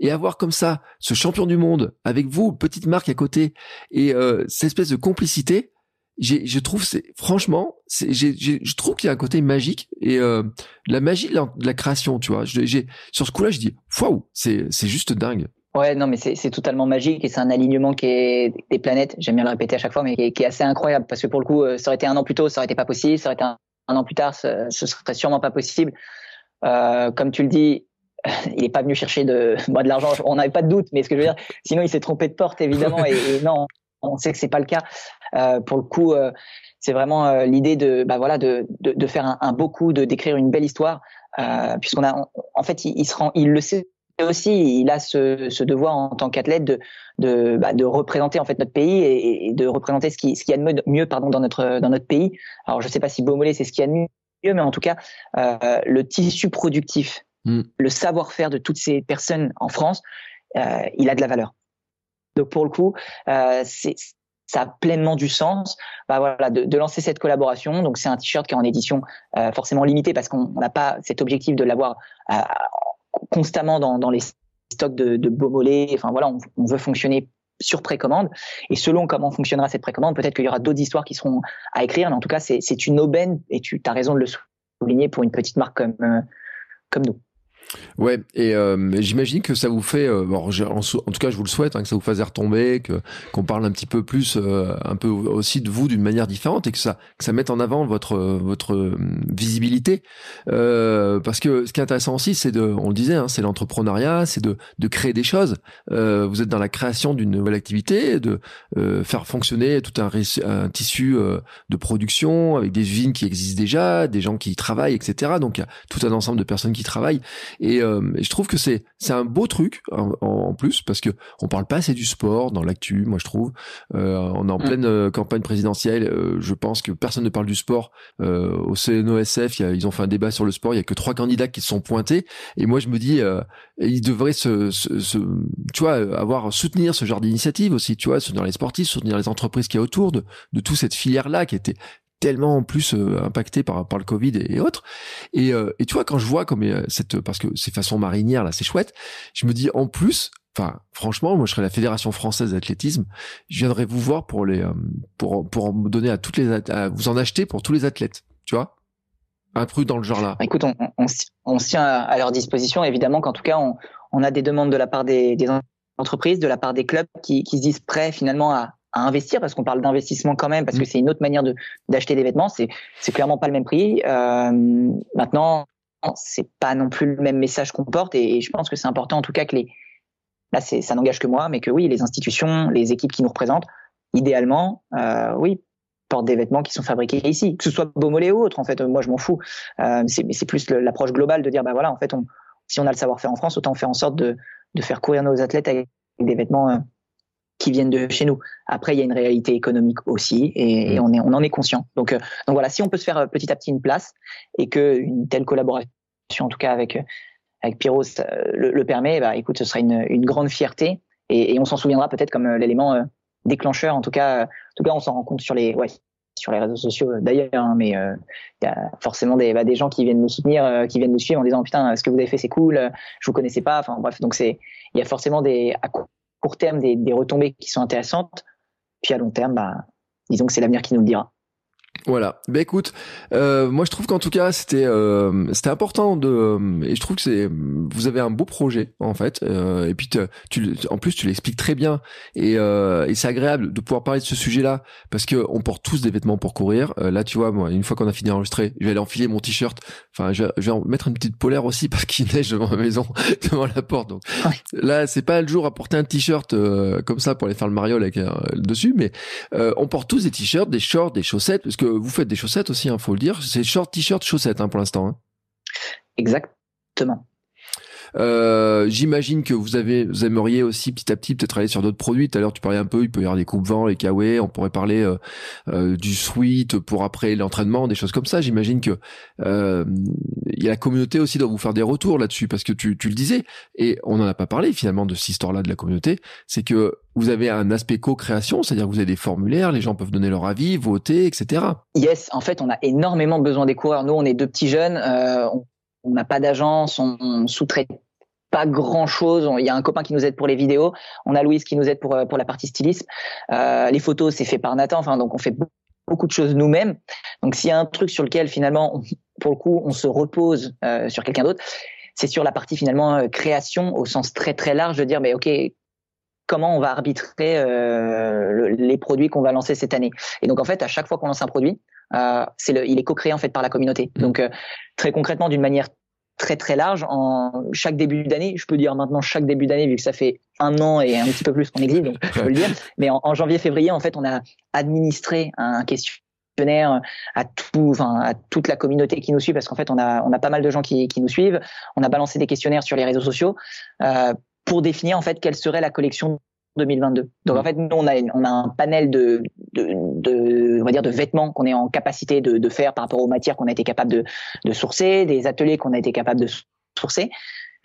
et avoir comme ça ce champion du monde avec vous, petite marque à côté, et euh, cette espèce de complicité, je trouve c'est franchement, je trouve qu'il y a un côté magique et euh, la magie de la, création, tu vois. Sur ce coup-là, je dis, waouh, c'est juste dingue. Ouais, non, mais c'est totalement magique et c'est un alignement qui est des planètes. J'aime bien le répéter à chaque fois, mais qui est, assez incroyable parce que pour le coup, euh, ça aurait été un an plus tôt, ça aurait été pas possible. Ça aurait été un, an plus tard, ce, ce serait sûrement pas possible. Comme tu le dis, il n'est pas venu chercher de, moi, de l'argent. On n'avait pas de doute, mais ce que je veux dire, sinon il s'est trompé de porte évidemment. Et, non, on sait que c'est pas le cas. Euh, pour le coup, euh, c'est vraiment euh, l'idée de, bah voilà, de, de, de faire un, un, beau coup, de d'écrire une belle histoire, euh, puisqu'on a, en fait, il, se rend, il le sait aussi, il a ce, ce devoir en tant qu'athlète de de, bah, de représenter en fait notre pays et, de représenter ce qui ce qui a de mieux, pardon dans notre dans notre pays. Alors je sais pas si Beaumolet c'est ce qui y a de mieux, mais en tout cas euh, le tissu productif Mm. Le savoir-faire de toutes ces personnes en France, euh, il a de la valeur. Donc pour le coup, euh, ça a pleinement du sens bah de, lancer cette collaboration. Donc c'est un t-shirt qui est en édition euh, forcément limitée parce qu'on n'a pas cet objectif de l'avoir constamment dans, les stocks de, de Beaumolet enfin voilà on, veut fonctionner sur précommande. Et selon comment fonctionnera cette précommande peut-être qu'il y aura d'autres histoires qui seront à écrire. Mais en tout cas c'est une aubaine et tu as raison de le souligner pour une petite marque comme nous Ouais, et euh, j'imagine que ça vous fait, euh, en, tout cas, je vous le souhaite, hein, que ça vous fasse retomber, que qu'on parle un petit peu plus, euh, un peu aussi de vous d'une manière différente, et que ça que ça mette en avant votre votre visibilité, parce que ce qui est intéressant aussi, c'est de, on le disait, hein, c'est l'entrepreneuriat, c'est de de créer des choses. vous êtes dans la création d'une nouvelle activité, de faire fonctionner tout un, un tissu de production avec des usines qui existent déjà, des gens qui y travaillent, etc. Donc il y a tout un ensemble de personnes qui travaillent et, euh, je trouve que c'est c'est un beau truc en, en, plus parce que on parle pas assez du sport dans l'actu. Moi, je trouve euh, on est en mm. pleine euh, campagne présidentielle. Euh, je pense que personne ne parle du sport euh, au CNOSF. ils ont fait un débat sur le sport. Il y a que trois candidats qui se sont pointés. Et moi, je me dis, ils devraient se, se, se, tu vois, avoir soutenir ce genre d'initiative aussi. Tu vois, soutenir les sportifs, soutenir les entreprises qui y a autour de de toute cette filière là qui était tellement en plus euh, impacté par par le Covid et, autres. Et, euh, et tu vois quand je vois comme euh, cette parce que ces façons marinières là c'est chouette, je me dis en plus enfin franchement moi je serais la fédération française d'athlétisme, je viendrais vous voir pour les pour pour me donner à toutes les à vous en acheter pour tous les athlètes, tu vois? Un truc dans le genre là. Écoute, on, on, on tient à, leur disposition. Évidemment qu'en tout cas, on, on, a des demandes de la part des, des entreprises, de la part des clubs qui, qui se disent prêts finalement à, à investir parce qu'on parle d'investissement quand même parce que mm. c'est une autre manière de d'acheter des vêtements c'est c'est clairement pas le même prix euh, maintenant c'est pas non plus le même message qu'on porte et, je pense que c'est important en tout cas que les là c'est ça n'engage que moi mais que oui les institutions les équipes qui nous représentent idéalement euh, oui portent des vêtements qui sont fabriqués ici que ce soit Beaumolet ou autre en fait moi je m'en fous euh, c'est c'est plus l'approche globale de dire bah voilà en fait on si on a le savoir-faire en France autant faire en sorte de de faire courir nos athlètes avec des vêtements qui viennent de chez nous. Après, il y a une réalité économique aussi, et, mm. on, est, on en est conscient. Donc, euh, donc voilà, si on peut se faire euh, petit à petit une place et que une telle collaboration, en tout cas avec euh, avec Pyros, le, le, permet, bah écoute, ce sera une, une grande fierté, et, et on s'en souviendra peut-être comme l'élément déclencheur. En tout cas, en tout cas, on s'en rend compte sur les ouais sur les réseaux sociaux d'ailleurs, hein, mais il y a forcément des, bah, des gens qui viennent nous soutenir, qui viennent nous suivre en disant putain, ce que vous avez fait c'est cool, je vous connaissais pas. Enfin bref, donc c'est il y a forcément des à court terme des, retombées qui sont intéressantes, puis à long terme, bah, disons que c'est l'avenir qui nous le dira. Voilà. Ben écoute, euh, moi je trouve qu'en tout cas c'était euh, c'était important de et je trouve que c'est vous avez un beau projet en fait euh, et puis tu en plus tu l'expliques très bien et, euh, et c'est agréable de pouvoir parler de ce sujet-là parce que on porte tous des vêtements pour courir. Euh, là tu vois moi une fois qu'on a fini d'enregistrer, je vais aller enfiler mon t-shirt. Enfin je, vais en mettre une petite polaire aussi parce qu'il neige devant ma maison devant la porte. Donc là c'est pas le jour à porter un t-shirt euh, comme ça pour aller faire le mariole avec dessus, mais on porte tous des t-shirts, des shorts, des chaussettes parce que vous faites des chaussettes aussi, il hein, faut le dire. C'est short, t-shirt, chaussettes hein, pour l'instant. Hein. Exactement. Euh, j'imagine que vous avez, vous aimeriez aussi petit à petit peut-être aller sur d'autres produits. Tout à l'heure, tu parlais un peu, il peut y avoir des coupes vents, les kawaii. On pourrait parler euh, euh, du sweat pour après l'entraînement, des choses comme ça. J'imagine que il y a la communauté aussi doit vous faire des retours là-dessus parce que tu, tu le disais et on n'en a pas parlé finalement de cette histoire-là de la communauté. C'est que vous avez un aspect co-création, c'est-à-dire que vous avez des formulaires, les gens peuvent donner leur avis, voter, etc. Yes, en fait, on a énormément besoin des coureurs. Nous, on est deux petits jeunes. on on n'a pas d'agence, on, sous-traite pas grand chose. Il y a un copain qui nous aide pour les vidéos. On a Louise qui nous aide pour, euh, pour la partie stylisme. Euh, les photos, c'est fait par Nathan. Enfin, donc on fait beaucoup de choses nous-mêmes. Donc s'il y a un truc sur lequel finalement, pour le coup, on se repose euh, sur quelqu'un d'autre, c'est sur la partie finalement création au sens très très large de dire mais ok comment on va arbitrer les produits qu'on va lancer cette année? Et donc en fait à chaque fois qu'on lance un produit, c'est le, il est co-créé en fait par la communauté. Donc très concrètement d'une manière très très large. En chaque début d'année, je peux dire maintenant chaque début d'année vu que ça fait un an et un petit peu plus qu'on existe, donc je peux le dire. Mais en, janvier-février, en fait, on a administré un questionnaire à tout, enfin à toute la communauté qui nous suit parce qu'en fait, on a on a pas mal de gens qui, qui nous suivent. On a balancé des questionnaires sur les réseaux sociaux euh, pour définir en fait quelle serait la collection 2022. Donc en mmh. fait, nous on a on a un panel de de, de on va dire de vêtements qu'on est en capacité de, de faire par rapport aux matières qu'on a été capable de de sourcer, des ateliers qu'on a été capable de sourcer.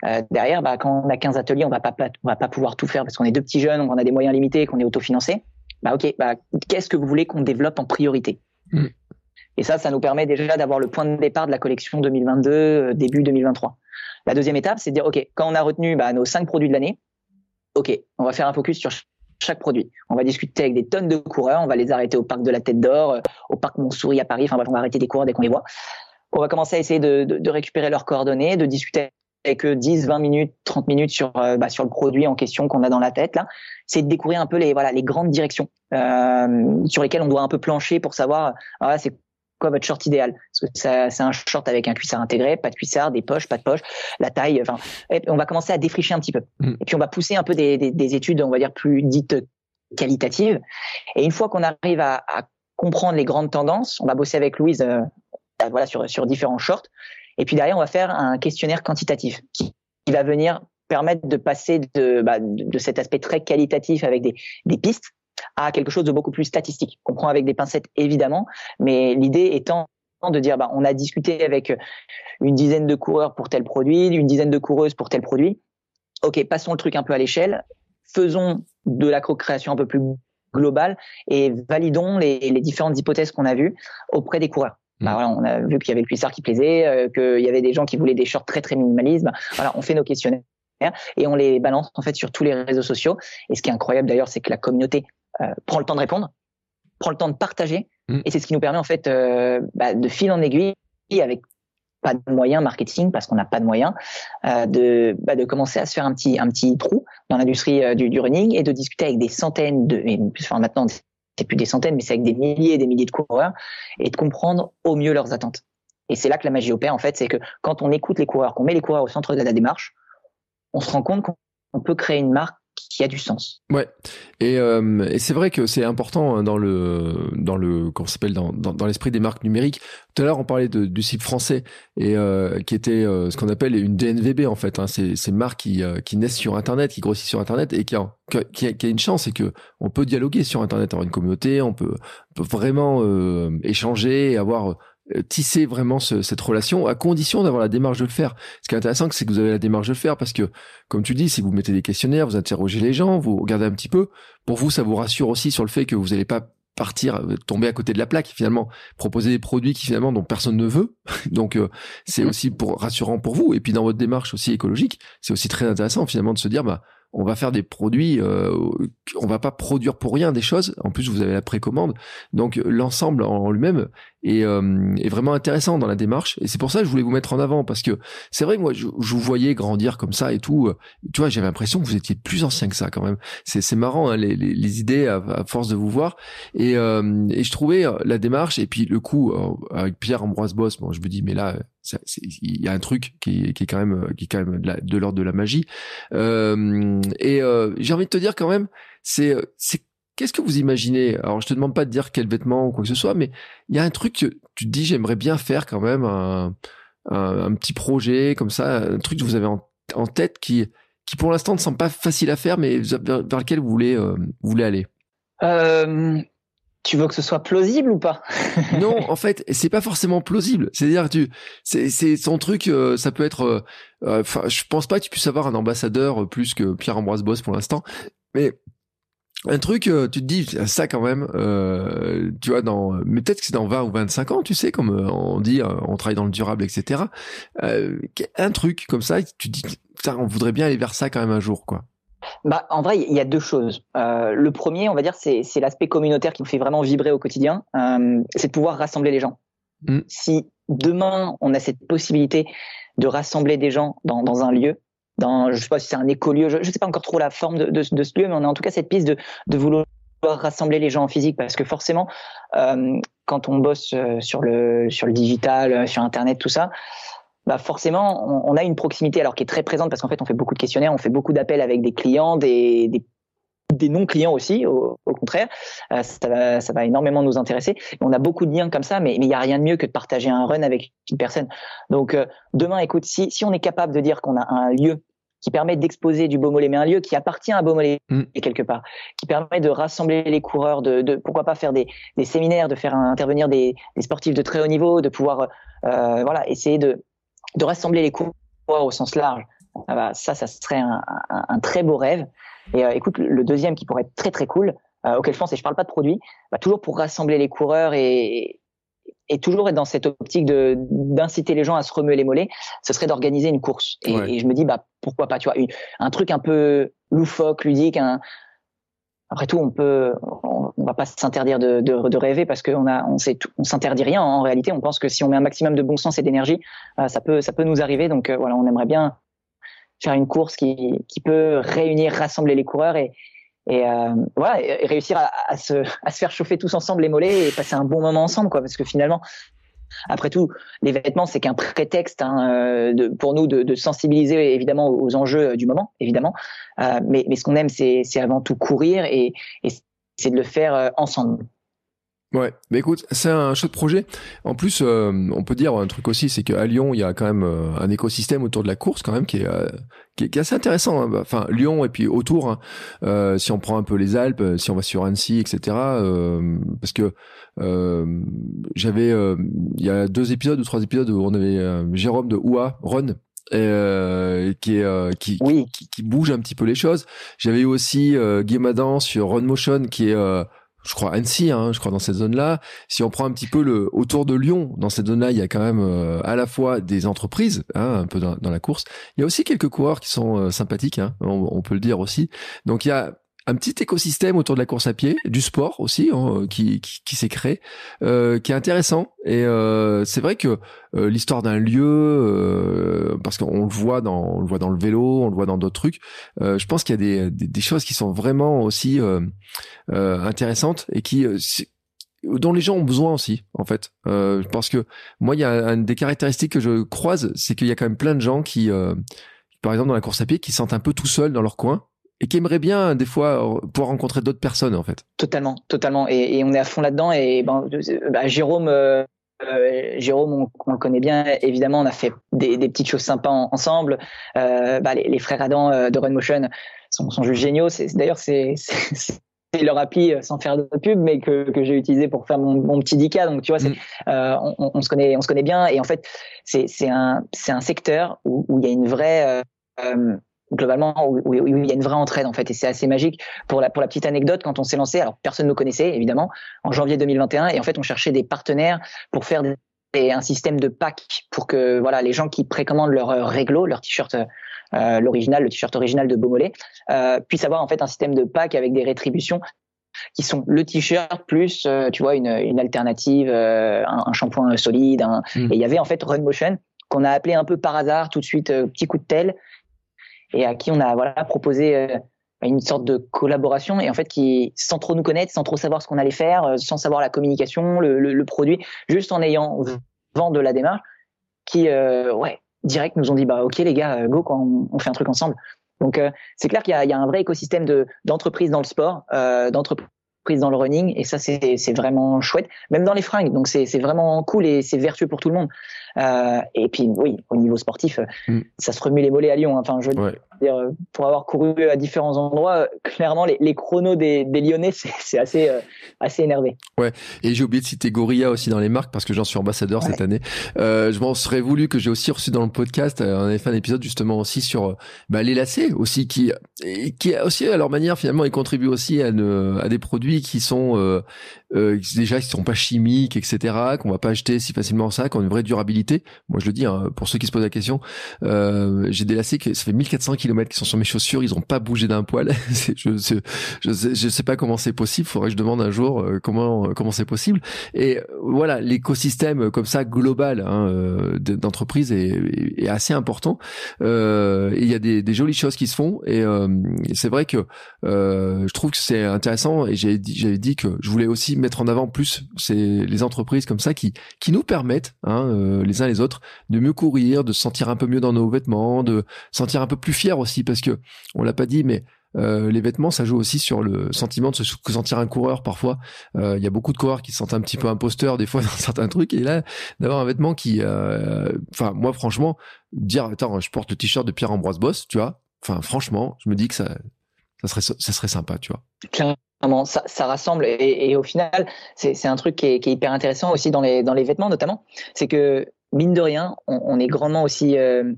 Euh, derrière, bah, quand on a 15 ateliers, on va pas on va pas pouvoir tout faire parce qu'on est deux petits jeunes, on a des moyens limités, qu'on est autofinancé. Bah ok, bah qu'est-ce que vous voulez qu'on développe en priorité? Mmh. Et ça, ça nous permet déjà d'avoir le point de départ de la collection 2022 euh, début 2023. La deuxième étape, c'est de dire ok, quand on a retenu bah, nos cinq produits de l'année, OK, on va faire un focus sur chaque produit. On va discuter avec des tonnes de coureurs, on va les arrêter au parc de la Tête d'Or, euh, au parc Montsouris à Paris, enfin bref, on va arrêter des coureurs dès qu'on les voit. On va commencer à essayer de, de, de, récupérer leurs coordonnées, de discuter avec eux 10, 20 minutes, 30 minutes sur euh, bah, sur le produit en question qu'on a dans la tête là. C'est de découvrir un peu les voilà les grandes directions euh, sur lesquelles on doit un peu plancher pour savoir ah, c'est quoi votre short idéal? Parce que c'est un short avec un cuissard intégré, pas de cuissard, des poches, pas de poches, la taille. Enfin, on va commencer à défricher un petit peu. Mm. Et puis on va pousser un peu des, des, des, études, on va dire plus dites qualitatives. Et une fois qu'on arrive à, à, comprendre les grandes tendances, on va bosser avec Louise, euh, voilà, sur sur différents shorts. Et puis derrière, on va faire un questionnaire quantitatif qui, qui va venir permettre de passer de, bah, de, de, cet aspect très qualitatif avec des, des pistes à quelque chose de beaucoup plus statistique. On prend avec des pincettes évidemment, mais l'idée étant de dire bah, on a discuté avec une dizaine de coureurs pour tel produit, une dizaine de coureuses pour tel produit. Ok, passons le truc un peu à l'échelle, faisons de la co-création un peu plus globale et validons les, les différentes hypothèses qu'on a vues auprès des coureurs. Bah, mmh. voilà, on a vu qu'il y avait le cuissard qui plaisait, euh, qu'il y avait des gens qui voulaient des shorts très très minimalistes. Bah, voilà, on fait nos questionnaires et on les balance en fait sur tous les réseaux sociaux. Et ce qui est incroyable d'ailleurs, c'est que la communauté euh, prend le temps de répondre, prend le temps de partager, mm. et c'est ce qui nous permet en fait euh, bah, de fil en aiguille avec pas de moyens marketing parce qu'on n'a pas de moyens euh, de bah, de commencer à se faire un petit un petit trou dans l'industrie du, du, running et de discuter avec des centaines de et enfin maintenant c'est plus des centaines mais c'est avec des milliers et des milliers de coureurs et de comprendre au mieux leurs attentes et c'est là que la magie opère en fait c'est que quand on écoute les coureurs qu'on met les coureurs au centre de la démarche on se rend compte qu'on peut créer une marque qui a du sens. Ouais. Et, euh, et c'est vrai que c'est important hein, dans le dans le comment s'appelle dans, dans, dans l'esprit des marques numériques. Tout à l'heure on parlait de, du site français et euh, qui était euh, ce qu'on appelle une DNVB en fait. Hein, c'est ces marques qui euh, qui naissent sur Internet, qui grossissent sur Internet et qui a qui a, qui a une chance, c'est que on peut dialoguer sur Internet, avoir une communauté, on peut, on peut vraiment euh, échanger et avoir tisser vraiment cette relation à condition d'avoir la démarche de le faire. Ce qui est intéressant, c'est que vous avez la démarche de le faire parce que, comme tu dis, si vous mettez des questionnaires, vous interrogez les gens, vous regardez un petit peu, pour vous, ça vous rassure aussi sur le fait que vous n'allez pas partir euh, tomber à côté de la plaque finalement proposer des produits qui finalement dont personne ne veut donc euh, c'est mmh. aussi pour rassurant pour vous et puis dans votre démarche aussi écologique c'est aussi très intéressant finalement de se dire bah on va faire des produits, euh, on va pas produire pour rien des choses. En plus, vous avez la précommande, donc l'ensemble en lui-même est, euh, est, vraiment intéressant dans la démarche. Et c'est pour ça que je voulais vous mettre en avant parce que c'est vrai que moi, je, vous voyais grandir comme ça et tout. Tu vois, j'avais l'impression que vous étiez plus ancien que ça quand même. C'est marrant hein, les, les, les, idées à, force de vous voir. Et, euh, et je trouvais la démarche et puis le coup avec Pierre Ambroise Boss. Bon, je me dis mais là il y a un truc qui, qui, est quand même qui est quand même de l'ordre de la magie euh, et euh, j'ai envie de te dire quand même c'est c'est qu'est-ce que vous imaginez? Alors je te demande pas de dire quel vêtement ou quoi que ce soit mais il y a un truc que tu te dis j'aimerais bien faire quand même un, un, petit projet comme ça un truc que vous avez en, en tête qui qui pour l'instant ne semble pas facile à faire mais vers, lequel vous voulez euh, vous voulez aller? Euh, tu veux que ce soit plausible ou pas? Non, en fait, c'est pas forcément plausible. C'est-à-dire, tu, c'est, c'est son truc. Euh, ça peut être. Euh, enfin, je pense pas que tu puisses avoir un ambassadeur plus que Pierre Ambroise Boss pour l'instant, mais un truc, tu te dis ça quand même. tu vois, dans, mais peut-être que c'est dans 20 ou 25 ans, tu sais, comme on dit, on travaille dans le durable, etc. un truc comme ça, tu te dis, on voudrait bien aller vers ça quand même un jour, quoi. Bah, en vrai, il y a deux choses. Euh, le premier, on va dire, c'est l'aspect communautaire qui me fait vraiment vibrer au quotidien. Euh, c'est de pouvoir rassembler les gens. Mm. Si demain, on a cette possibilité de rassembler des gens dans, dans un lieu, dans, je sais pas si c'est un écolieu, je, ne sais pas encore trop la forme de, ce lieu, mais on a en tout cas cette piste de, vouloir rassembler les gens en physique parce que forcément, euh, quand on bosse euh, sur le sur le digital, euh, sur Internet, tout ça, bah forcément, on, a une proximité alors qui est très présente parce qu'en fait, on fait beaucoup de questionnaires, on fait beaucoup d'appels avec des clients, des, des, des non-clients aussi, au, au contraire. Euh, ça, va, ça va énormément nous intéresser. On a beaucoup de liens comme ça, mais il n'y a rien de mieux que de partager un run avec une personne. Donc, euh, demain, écoute, si, si on est capable de dire qu'on a un lieu qui permet d'exposer du Beaumolet, mais un lieu qui appartient à Beaumolet mm. quelque part, qui permet de rassembler les coureurs, de, de pourquoi pas faire des, des, séminaires, de faire intervenir des, des, sportifs de très haut niveau, de pouvoir euh, voilà essayer de de rassembler les coureurs au sens large, ah bah, ça, ça serait un, un, un très beau rêve. Et euh, écoute, le deuxième qui pourrait être très très cool, euh, auquel je pense, et je parle pas de produit, bah, toujours pour rassembler les coureurs et, et toujours être dans cette optique de d'inciter les gens à se remuer les mollets, ce serait d'organiser une course. Et, et, je me dis, bah pourquoi pas, tu vois, un truc un peu loufoque, ludique, un, après tout, on peut, on, va pas s'interdire de, de, de, rêver parce qu'on a, on sait, on s'interdit rien. En réalité, on pense que si on met un maximum de bon sens et d'énergie, euh, ça peut, ça peut nous arriver. Donc euh, voilà, on aimerait bien faire une course qui, qui peut réunir, rassembler les coureurs et, et euh, voilà, réussir à, se, à se faire chauffer tous ensemble les mollets et passer un bon moment ensemble, quoi. Parce que finalement, après tout, les vêtements, c'est qu'un prétexte hein, euh, de, pour nous de, sensibiliser évidemment aux enjeux euh, du moment, évidemment. Euh, mais, mais, ce qu'on aime, c'est avant tout courir et, c'est de le faire ensemble. Ouais, mais écoute, c'est un chouette projet. En plus, euh, on peut dire un truc aussi, c'est qu'à Lyon, il y a quand même euh, un écosystème autour de la course quand même qui est, euh, qui, est qui, est assez intéressant. Hein. Enfin, Lyon et puis autour, hein. si on prend un peu les Alpes, si on va sur Annecy, etc. parce que j'avais, il y a deux épisodes ou trois épisodes où on avait Jérôme de Oua Run euh, qui, est, qui, qui, qui, bouge un petit peu les choses. J'avais eu aussi euh, Guillaume Adam sur Run Motion qui est je crois Annecy, hein, je crois dans cette zone-là. Si on prend un petit peu le autour de Lyon, dans cette zone-là, il y a quand même euh, à la fois des entreprises, hein, un peu dans, la course. Il y a aussi quelques coureurs qui sont euh, sympathiques, hein, on, on, peut le dire aussi. Donc il y a un petit écosystème autour de la course à pied, du sport aussi, hein, qui, qui, qui s'est créé, euh, qui est intéressant. Et euh, c'est vrai que euh, l'histoire d'un lieu, euh, parce qu'on le voit dans, on le voit dans le vélo, on le voit dans d'autres trucs. Euh, je pense qu'il y a des, des, choses qui sont vraiment aussi intéressantes et qui dont les gens ont besoin aussi, en fait. parce que moi, il y a une des caractéristiques que je croise, c'est qu'il y a quand même plein de gens qui, par exemple, dans la course à pied, qui se sentent un peu tout seuls dans leur coin et qui aimerait bien des fois pouvoir rencontrer d'autres personnes en fait. Totalement, totalement. Et, et on est à fond là-dedans. Et ben, bah, Jérôme, euh, euh, Jérôme, on, on, le connaît bien. Évidemment, on a fait des, des petites choses sympas ensemble. Euh, bah, les, les, frères Adam euh, de Runmotion sont, sont juste géniaux. D'ailleurs, c'est leur appli euh, sans faire de pub, mais que, que j'ai utilisé pour faire mon, mon petit Dika. Donc tu vois, mm. euh, on, on, se connaît, on se connaît bien. Et en fait, c'est un, c'est un secteur où, où il y a une vraie euh, globalement où, il y a une vraie entraide en fait et c'est assez magique pour la pour la petite anecdote quand on s'est lancé alors personne ne nous connaissait évidemment en janvier 2021 et en fait on cherchait des partenaires pour faire des un système de pack pour que voilà les gens qui précommandent leur réglo, leur t-shirt l'original, le t-shirt original de Beaumolet, puissent avoir en fait un système de pack avec des rétributions qui sont le t-shirt plus tu vois une, une alternative, un, shampoing solide. Mmh. Et il y avait en fait Run Motion qu'on a appelé un peu par hasard tout de suite petit coup de tel et à qui on a voilà proposé une sorte de collaboration et en fait qui sans trop nous connaître, sans trop savoir ce qu'on allait faire, euh, sans savoir la communication, le, produit, juste en ayant vent de la démarche, qui euh, ouais direct nous ont dit bah ok les gars euh, go quand on, fait un truc ensemble. Donc c'est clair qu'il y a, un vrai écosystème de d'entreprises dans le sport, euh, d'entreprises dans le running et ça c'est c'est vraiment chouette, même dans les fringues. Donc c'est c'est vraiment cool et c'est vertueux pour tout le monde. Euh, et puis oui, au niveau sportif, mm. ça se remue les mollets à Lyon. Hein. Enfin, je veux euh, pour avoir couru à différents endroits, euh, clairement, les, les chronos des, des Lyonnais, c'est assez, assez énervé. Ouais. Et j'ai oublié de citer Gorilla aussi dans les marques parce que j'en suis ambassadeur cette année. Euh, je m'en serais voulu que j'ai aussi reçu dans le podcast. On avait fait un épisode justement aussi sur bah, les lacets aussi qui, qui aussi à leur manière finalement ils contribuent aussi à, ne, à des produits qui sont euh, déjà qui sont pas chimiques, etc., qu'on va pas acheter si facilement ça, qui ont une vraie durabilité. Moi, je le dis hein, pour ceux qui se posent la question. Euh, j'ai des lacets que ça fait 1400 km qui sont sur mes chaussures, ils ont pas bougé d'un poil. je, je, sais, pas comment c'est possible. Faudrait que je demande un jour euh, comment comment c'est possible. Et euh, voilà, l'écosystème comme ça global hein, euh, d'entreprise est, assez important. il y a des, jolies choses qui se font et, c'est vrai que je trouve que c'est intéressant. Et j'avais dit, que je voulais aussi mettre en avant plus les entreprises comme ça qui qui nous permettent hein, euh, les uns les autres de mieux courir, de se sentir un peu mieux dans nos vêtements, de sentir un peu plus fier aussi parce que on l'a pas dit mais euh, les vêtements, ça joue aussi sur le sentiment de se sentir un coureur parfois. Euh, il y a beaucoup de coureurs qui se sentent un petit peu imposteurs des fois dans certains trucs. Et là, d'avoir un vêtement qui, enfin moi franchement, dire attends, je porte le t-shirt de Pierre-Ambroise Boss, tu vois. Enfin franchement, je me dis que ça, ça serait, ça serait sympa, tu vois ça, ça rassemble et, au final, c'est un truc qui est, hyper intéressant aussi dans les, dans les vêtements notamment. C'est que mine de rien, on, on est grandement aussi euh,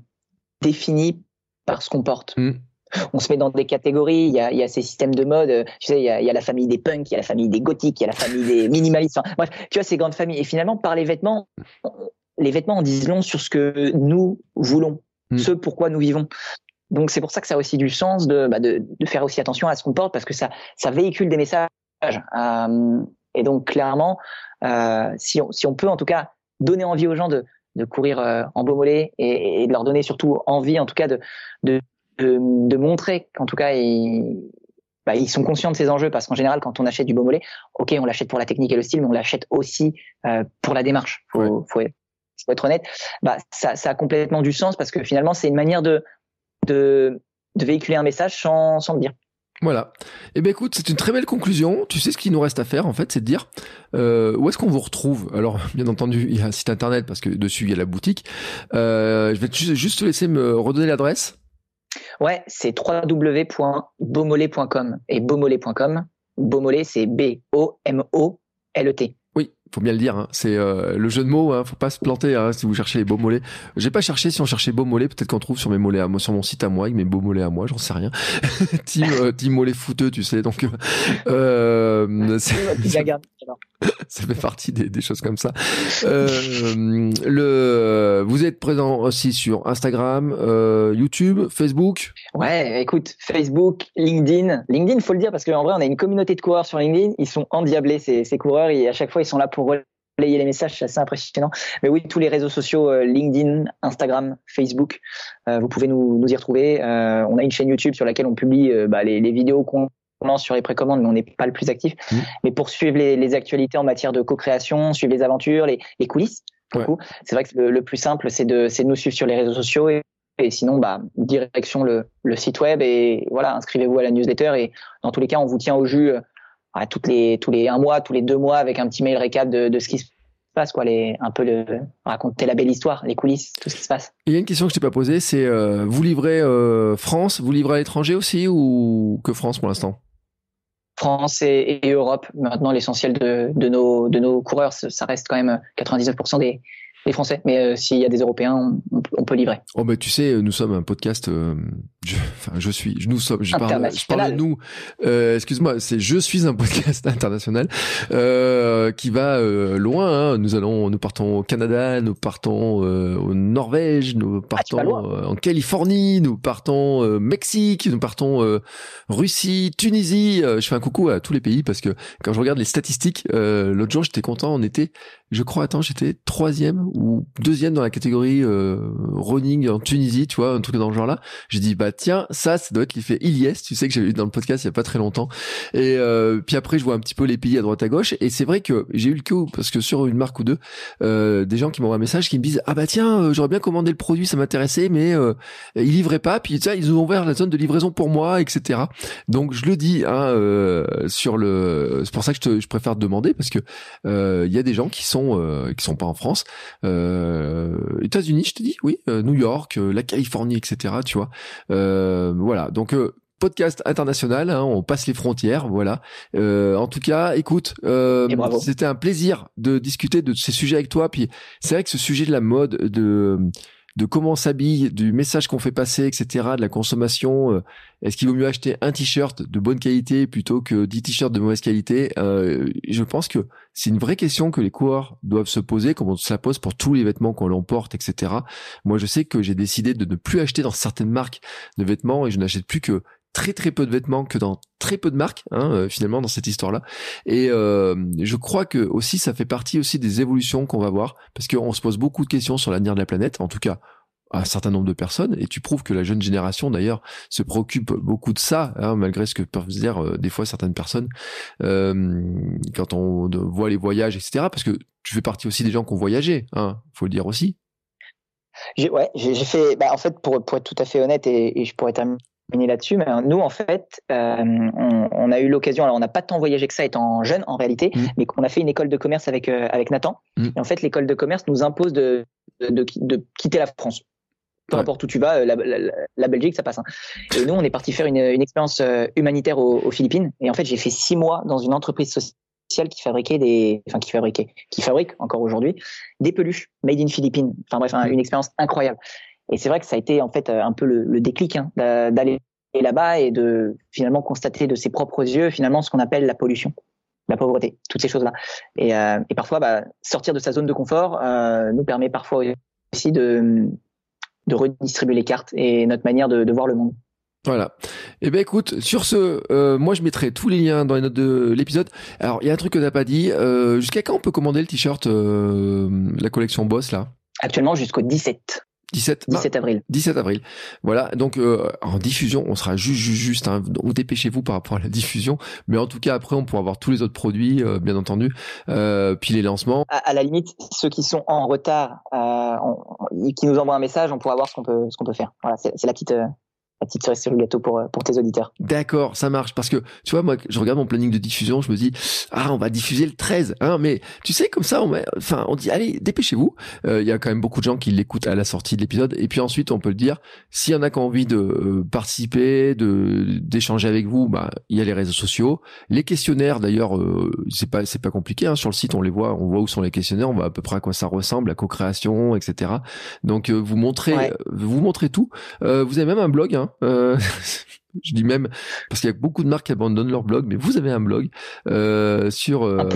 défini par ce qu'on porte. Mm. On se met dans des catégories. Il y a, il y a ces systèmes de mode. Tu sais, il y, a, il y a la famille des punks, il y a la famille des gothiques, il y a la famille des minimalistes. Enfin, bref, tu vois ces grandes familles. Et finalement, par les vêtements, les vêtements en disent long sur ce que nous voulons, mm. ce pourquoi nous vivons. Donc c'est pour ça que ça a aussi du sens de, bah, de, de, faire aussi attention à ce qu'on porte parce que ça, ça véhicule des messages. Euh, et donc clairement, euh, si, on, si on peut en tout cas donner envie aux gens de, de courir euh, en beau mollet et, et, de leur donner surtout envie en tout cas de, de, de, de montrer qu'en tout cas ils, bah, ils sont conscients de ces enjeux parce qu'en général quand on achète du beau mollet, ok on l'achète pour la technique et le style mais on l'achète aussi euh, pour la démarche. Faut, faut, faut être honnête. Bah ça, ça a complètement du sens parce que finalement c'est une manière de de, véhiculer un message sans, sans le dire. Voilà. Eh bien écoute, c'est une très belle conclusion. Tu sais ce qu'il nous reste à faire en fait, c'est de dire euh, où est-ce qu'on vous retrouve? Alors bien entendu, il y a un site internet parce que dessus il y a la boutique. Euh, je vais juste te laisser me redonner l'adresse. Ouais, c'est www.beaumolet.com et beaumolet.com. Beaumolet, c'est B O M O L E T faut bien le dire, hein. c'est euh, le jeu de mots, hein, faut pas se planter hein, si vous cherchez les beaux mollets. J'ai pas cherché si on cherchait beaux mollets, peut-être qu'on trouve sur mes mollets à moi, sur mon site à moi, avec mes beaux mollets à moi, j'en sais rien. team, euh, team mollet fouteux, tu sais, donc euh, ça fait partie des, des, choses comme ça. Euh, le, vous êtes présent aussi sur Instagram, euh, YouTube, Facebook? Ouais, écoute, Facebook, LinkedIn, LinkedIn, faut le dire parce qu'en vrai, on a une communauté de coureurs sur LinkedIn, ils sont endiablés ces, ces coureurs et à chaque fois ils sont là pour relayer les messages, c'est assez impressionnant. Mais oui, tous les réseaux sociaux, euh, LinkedIn, Instagram, Facebook, euh, vous pouvez nous, nous y retrouver. Euh, on a une chaîne YouTube sur laquelle on publie bah, les, les, vidéos qu'on lance sur les précommandes, mais on n'est pas le plus actif. Mmh. Mais pour suivre les, les, actualités en matière de co-création, suivre les aventures, les, les coulisses, c'est vrai que le, plus simple, c'est de, de nous suivre sur les réseaux sociaux et, et sinon, bah, direction le, le, site web et voilà, inscrivez-vous à la newsletter et dans tous les cas, on vous tient au jus toutes les, tous les un mois, tous les deux mois avec un petit mail récap de, de ce qui se passe, quoi, les, un peu le, raconter la belle histoire, les coulisses, tout ce qui se passe. Il y a une question que je t'ai pas posée, c'est euh, vous livrez euh, France, vous livrez à l'étranger aussi ou que France pour l'instant? France et, et, Europe. Maintenant, l'essentiel de, de, nos, de nos coureurs, ça reste quand même 99% des, les Français. Mais euh, s'il y a des Européens, on, peut livrer. Oh mais tu sais, nous sommes un podcast. Euh, je, enfin, je suis. Nous sommes. Je parle, je parle de nous. Euh, excuse-moi, c'est je suis un podcast international qui va loin. Hein. Nous allons, nous partons au Canada, nous partons au Norvège, nous ah, partons en Californie, nous partons au Mexique, nous partons Russie, Tunisie. je fais un coucou à tous les pays parce que quand je regarde les statistiques, l'autre jour j'étais content. On était, je crois, attends, j'étais troisième ou deuxième dans la catégorie euh, running en Tunisie, tu vois, un truc dans le genre là. J'ai dit bah tiens, ça, ça doit être l'effet Ilyes, tu sais que j'avais eu dans le podcast il y a pas très longtemps. Et euh, puis après, je vois un petit peu les pays à droite à gauche, et c'est vrai que j'ai eu le coup parce que sur une marque ou deux, euh, des gens qui m'envoient un message qui me disent ah bah tiens, euh, j'aurais bien commandé le produit, ça m'intéressait, mais euh, ils livraient pas. Puis ils ont ouvert la zone de livraison pour moi, etc. Donc je le dis hein, euh, sur le, c'est pour ça que je, te, je préfère te demander parce que il y a des gens qui sont qui sont pas en France. Euh, États-Unis, je te dis, oui, euh, New York, euh, la Californie, etc. Tu vois, voilà. Donc podcast international, hein, on passe les frontières, voilà. en tout cas, écoute, c'était un plaisir de discuter de ces sujets avec toi. Puis c'est vrai que ce sujet de la mode, de de comment on s'habille, du message qu'on fait passer, etc., de la consommation. Euh, est-ce qu'il vaut mieux acheter un t-shirt de bonne qualité plutôt que 10 t-shirts de mauvaise qualité euh, Je pense que c'est une vraie question que les coureurs doivent se poser, comme on se la pose pour tous les vêtements qu'on l'emporte, etc. Moi, je sais que j'ai décidé de ne plus acheter dans certaines marques de vêtements et je n'achète plus que très très peu de vêtements que dans très peu de marques hein, euh, finalement dans cette histoire là et euh, je crois que aussi ça fait partie aussi des évolutions qu'on va voir parce qu'on se pose beaucoup de questions sur l'avenir de la planète en tout cas un certain nombre de personnes. Et tu prouves que la jeune génération d'ailleurs se préoccupe beaucoup de ça hein, malgré ce que peuvent dire euh, des fois certaines personnes quand on voit les voyages etc parce que tu fais partie aussi des gens qui ont voyagé hein faut le dire aussi. Ouais j'ai fait bah, en fait pour pour être tout à fait honnête et, et je pourrais terminer là-dessus, mais nous, en fait, euh, on, on, a eu l'occasion, alors on n'a pas tant voyagé que ça étant jeune en réalité, mmh. mais on a fait une école de commerce avec, euh, avec Nathan. Mmh. Et en fait, l'école de commerce nous impose de, de, de, quitter la France. Peu importe où tu vas, la, la, la, Belgique, ça passe. Hein. Et nous, on est parti faire une, une expérience euh, humanitaire aux, aux, Philippines. Et en fait, j'ai fait six mois dans une entreprise sociale qui fabriquait des, enfin qui fabriquait, qui fabrique encore aujourd'hui des peluches made in Philippines. Enfin bref, une expérience incroyable. Et c'est vrai que ça a été en fait un peu le, le déclic hein, d'aller là-bas et de finalement constater de ses propres yeux finalement ce qu'on appelle la pollution, la pauvreté, toutes ces choses-là. Et, euh, et parfois, bah, sortir de sa zone de confort euh, nous permet parfois aussi de, de redistribuer les cartes et notre manière de, de voir le monde. Voilà. Eh ben écoute, sur ce, euh, moi je mettrai tous les liens dans les notes de l'épisode. Alors il y a un truc que t'as pas dit. Euh, jusqu'à quand on peut commander le t-shirt, euh, la collection Boss là? Actuellement jusqu'au 17. 17, 17 avril. 17 avril. Voilà. Donc euh, en diffusion, on sera juste juste juste. Hein, donc dépêchez-vous par rapport à la diffusion. Mais en tout cas, après, on pourra avoir tous les autres produits, euh, bien entendu. Euh, puis les lancements. À, la limite, ceux qui sont en retard, euh, qui nous envoient un message, on pourra voir ce qu'on peut ce qu'on peut faire. Voilà, c'est la petite la petite cerise sur le gâteau pour, pour tes auditeurs. D'accord, ça marche. Parce que, tu vois, moi, je regarde mon planning de diffusion, je me dis, ah, on va diffuser le 13. Hein, mais tu sais, comme ça, on, enfin, on dit, allez, dépêchez-vous. Euh, il y a quand même beaucoup de gens qui l'écoutent à la sortie de l'épisode. Et puis ensuite, on peut le dire, s'il y en a qui ont envie de euh, participer, de d'échanger avec vous, bah, il y a les réseaux sociaux. Les questionnaires, d'ailleurs, euh, c'est pas c'est pas compliqué. Hein, sur le site, on les voit, on voit où sont les questionnaires, on voit à peu près à quoi ça ressemble, la co-création, etc. Donc, vous montrez, vous montrez tout. vous avez même un blog. Hein, euh, je dis même parce qu'il y a beaucoup de marques qui abandonnent leur blog, mais vous avez un blog euh, sur. Euh,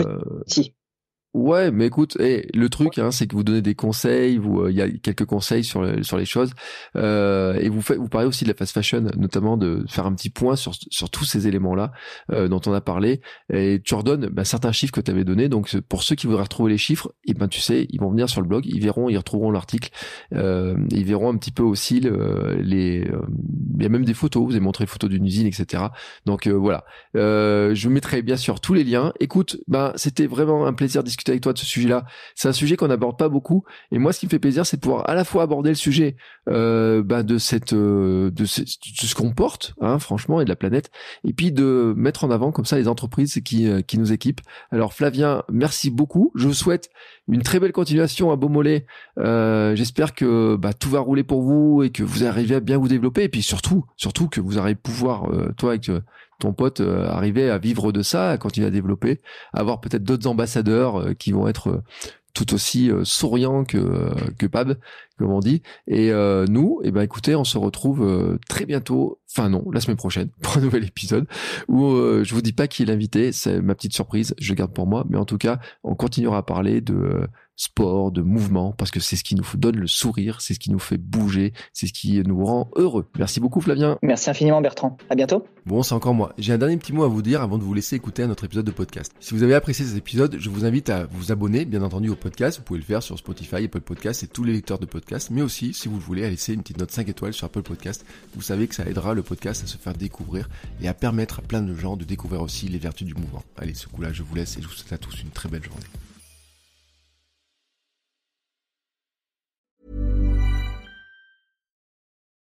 Ouais, mais écoute, eh, le truc, hein, c'est que vous donnez des conseils, vous, euh, il y a quelques conseils sur sur les choses, euh, et vous faites, vous parlez aussi de la fast fashion, notamment de faire un petit point sur sur tous ces éléments-là euh, dont on a parlé, et tu redonnes bah, certains chiffres que tu avais donnés. Donc pour ceux qui voudraient retrouver les chiffres, et eh ben tu sais, ils vont venir sur le blog, ils verront, ils retrouveront l'article, euh, ils verront un petit peu aussi les, euh, il y a même des photos, vous avez montré les photos d'une usine, etc. Donc voilà, je mettrai bien sûr tous les liens. Écoute, ben c'était vraiment un plaisir de discuter avec toi de ce sujet-là. C'est un sujet qu'on n'aborde pas beaucoup. Et moi, ce qui me fait plaisir, c'est de pouvoir à la fois aborder le sujet euh, bah, de cette euh, de, ce, ce qu'on porte, hein, franchement, et de la planète, et puis de mettre en avant comme ça les entreprises qui euh, qui nous équipent. Alors Flavien, merci beaucoup. Je vous souhaite une très belle continuation à Beaumolet. Euh, J'espère que bah, tout va rouler pour vous et que vous arrivez à bien vous développer. Et puis surtout, surtout que vous allez pouvoir, toi avec ton pote euh, arriver à vivre de ça, à continuer à développer, avoir peut-être d'autres ambassadeurs euh, qui vont être euh, tout aussi souriant que que Pab, comme on dit. Et nous, eh ben écoutez, on se retrouve très bientôt, enfin non, la semaine prochaine pour un nouvel épisode où je vous dis pas qui est l'invité, c'est ma petite surprise, je garde pour moi, mais en tout cas, on continuera à parler de sport, de mouvement, parce que c'est ce qui nous donne le sourire, c'est ce qui nous fait bouger, c'est ce qui nous rend heureux. Merci beaucoup Flavien. Merci infiniment Bertrand. À bientôt. Bon, c'est encore moi. J'ai un dernier petit mot à vous dire avant de vous laisser écouter un autre épisode de podcast. Si vous avez apprécié cet épisode, je vous invite à vous abonner, bien entendu, au podcast. Vous pouvez le faire sur Spotify, Apple Podcast et tous les lecteurs de podcasts, mais aussi, si vous le voulez, à laisser une petite note 5 étoiles sur Apple Podcast. Vous savez que ça aidera le podcast à se faire découvrir et à permettre à plein de gens de découvrir aussi les vertus du mouvement. Allez, ce coup-là, je vous laisse et je vous souhaite à tous une très belle journée.